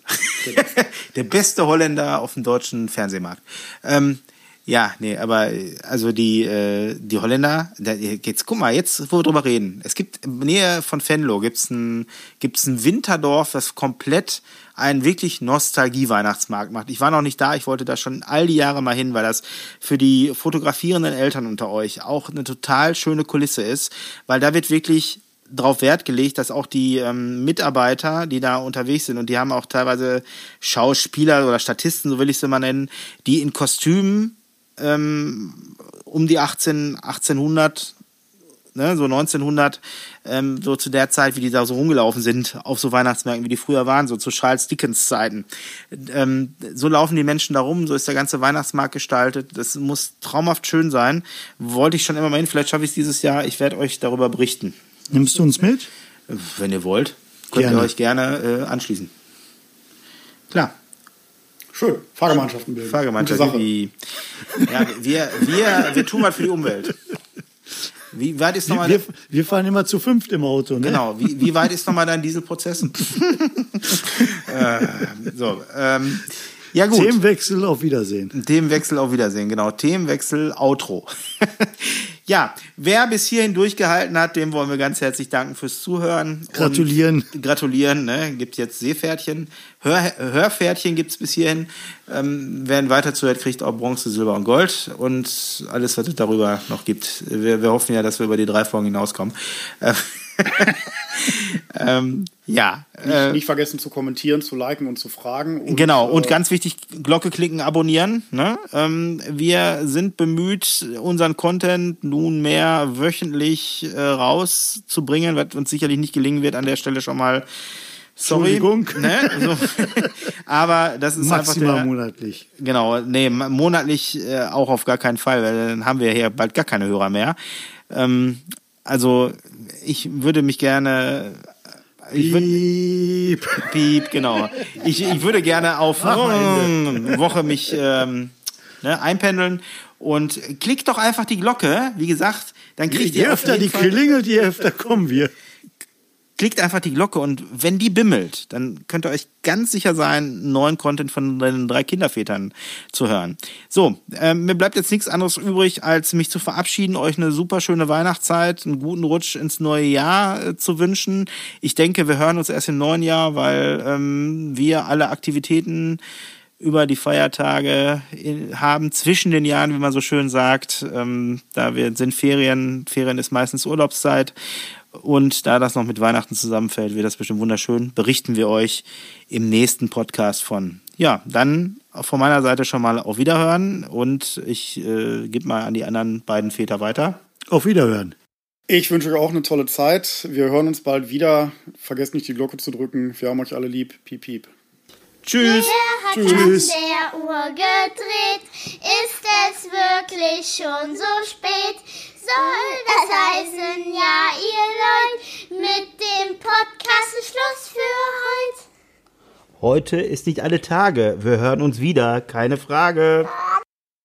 der beste Holländer auf dem deutschen Fernsehmarkt. Ähm, ja, nee, aber also die, äh, die Holländer, da, jetzt guck mal, jetzt wo wir drüber reden. Es gibt in der Nähe von Venlo gibt's ein, gibt's ein Winterdorf, das komplett einen wirklich Nostalgie-Weihnachtsmarkt macht. Ich war noch nicht da, ich wollte da schon all die Jahre mal hin, weil das für die fotografierenden Eltern unter euch auch eine total schöne Kulisse ist, weil da wird wirklich drauf Wert gelegt, dass auch die ähm, Mitarbeiter, die da unterwegs sind, und die haben auch teilweise Schauspieler oder Statisten, so will ich sie mal nennen, die in Kostümen ähm, um die 18, 1800, ne, so 1900, ähm, so zu der Zeit, wie die da so rumgelaufen sind, auf so Weihnachtsmärkten, wie die früher waren, so zu Charles Dickens Zeiten. Ähm, so laufen die Menschen da rum, so ist der ganze Weihnachtsmarkt gestaltet. Das muss traumhaft schön sein. Wollte ich schon immer mal hin, vielleicht schaffe ich es dieses Jahr. Ich werde euch darüber berichten. Nimmst du uns mit? Wenn ihr wollt, könnt Gerne. ihr euch gerne äh, anschließen. Klar. Schön. Fahrgemeinschaften bilden. Fahrgemeinschaften. Wie, ja, wir, wir, wir tun was für die Umwelt. Wie weit ist nochmal. Wir, wir fahren immer zu fünft im Auto, ne? Genau. Wie, wie weit ist nochmal dein Dieselprozess? äh, so. Ähm, ja, gut. Themenwechsel auf Wiedersehen. Themenwechsel auf Wiedersehen, genau. Themenwechsel Outro. ja, wer bis hierhin durchgehalten hat, dem wollen wir ganz herzlich danken fürs Zuhören. Gratulieren. Gratulieren, ne? Gibt jetzt Seepferdchen. Hör, Hörpferdchen gibt's bis hierhin. Ähm, wer weiter zuhört, kriegt auch Bronze, Silber und Gold. Und alles, was es darüber noch gibt. Wir, wir hoffen ja, dass wir über die drei Folgen hinauskommen. ähm, ja. Nicht, äh, nicht, vergessen zu kommentieren, zu liken und zu fragen. Und, genau, und äh, ganz wichtig, Glocke klicken, abonnieren. Ne? Ähm, wir sind bemüht, unseren Content nunmehr wöchentlich äh, rauszubringen, was uns sicherlich nicht gelingen wird, an der Stelle schon mal. Sorry. Ne? So. Aber das ist Maximal einfach der, monatlich. Genau, nee, monatlich äh, auch auf gar keinen Fall, weil dann haben wir hier bald gar keine Hörer mehr. Ähm, also ich würde mich gerne ich piep. piep, genau. Ich, ich würde gerne auf eine Woche mich ähm, ne, einpendeln und klickt doch einfach die Glocke. Wie gesagt, dann kriegt je, je ihr öfter die Fall klingelt, je öfter kommen wir klickt einfach die Glocke und wenn die bimmelt, dann könnt ihr euch ganz sicher sein, neuen Content von den drei Kindervätern zu hören. So, äh, mir bleibt jetzt nichts anderes übrig, als mich zu verabschieden, euch eine super schöne Weihnachtszeit, einen guten Rutsch ins neue Jahr äh, zu wünschen. Ich denke, wir hören uns erst im neuen Jahr, weil ähm, wir alle Aktivitäten über die Feiertage haben, zwischen den Jahren, wie man so schön sagt. Ähm, da wir sind Ferien, Ferien ist meistens Urlaubszeit und da das noch mit Weihnachten zusammenfällt, wird das bestimmt wunderschön. Berichten wir euch im nächsten Podcast von. Ja, dann von meiner Seite schon mal auf Wiederhören und ich äh, gebe mal an die anderen beiden Väter weiter. Auf Wiederhören. Ich wünsche euch auch eine tolle Zeit. Wir hören uns bald wieder. Vergesst nicht die Glocke zu drücken. Wir haben euch alle lieb. Piep, piep. Tschüss. Wer hat Tschüss. an der Uhr gedreht? Ist es wirklich schon so spät? Soll das heißen, ja, ihr Leute, mit dem Podcast Schluss für heute. Heute ist nicht alle Tage. Wir hören uns wieder, keine Frage.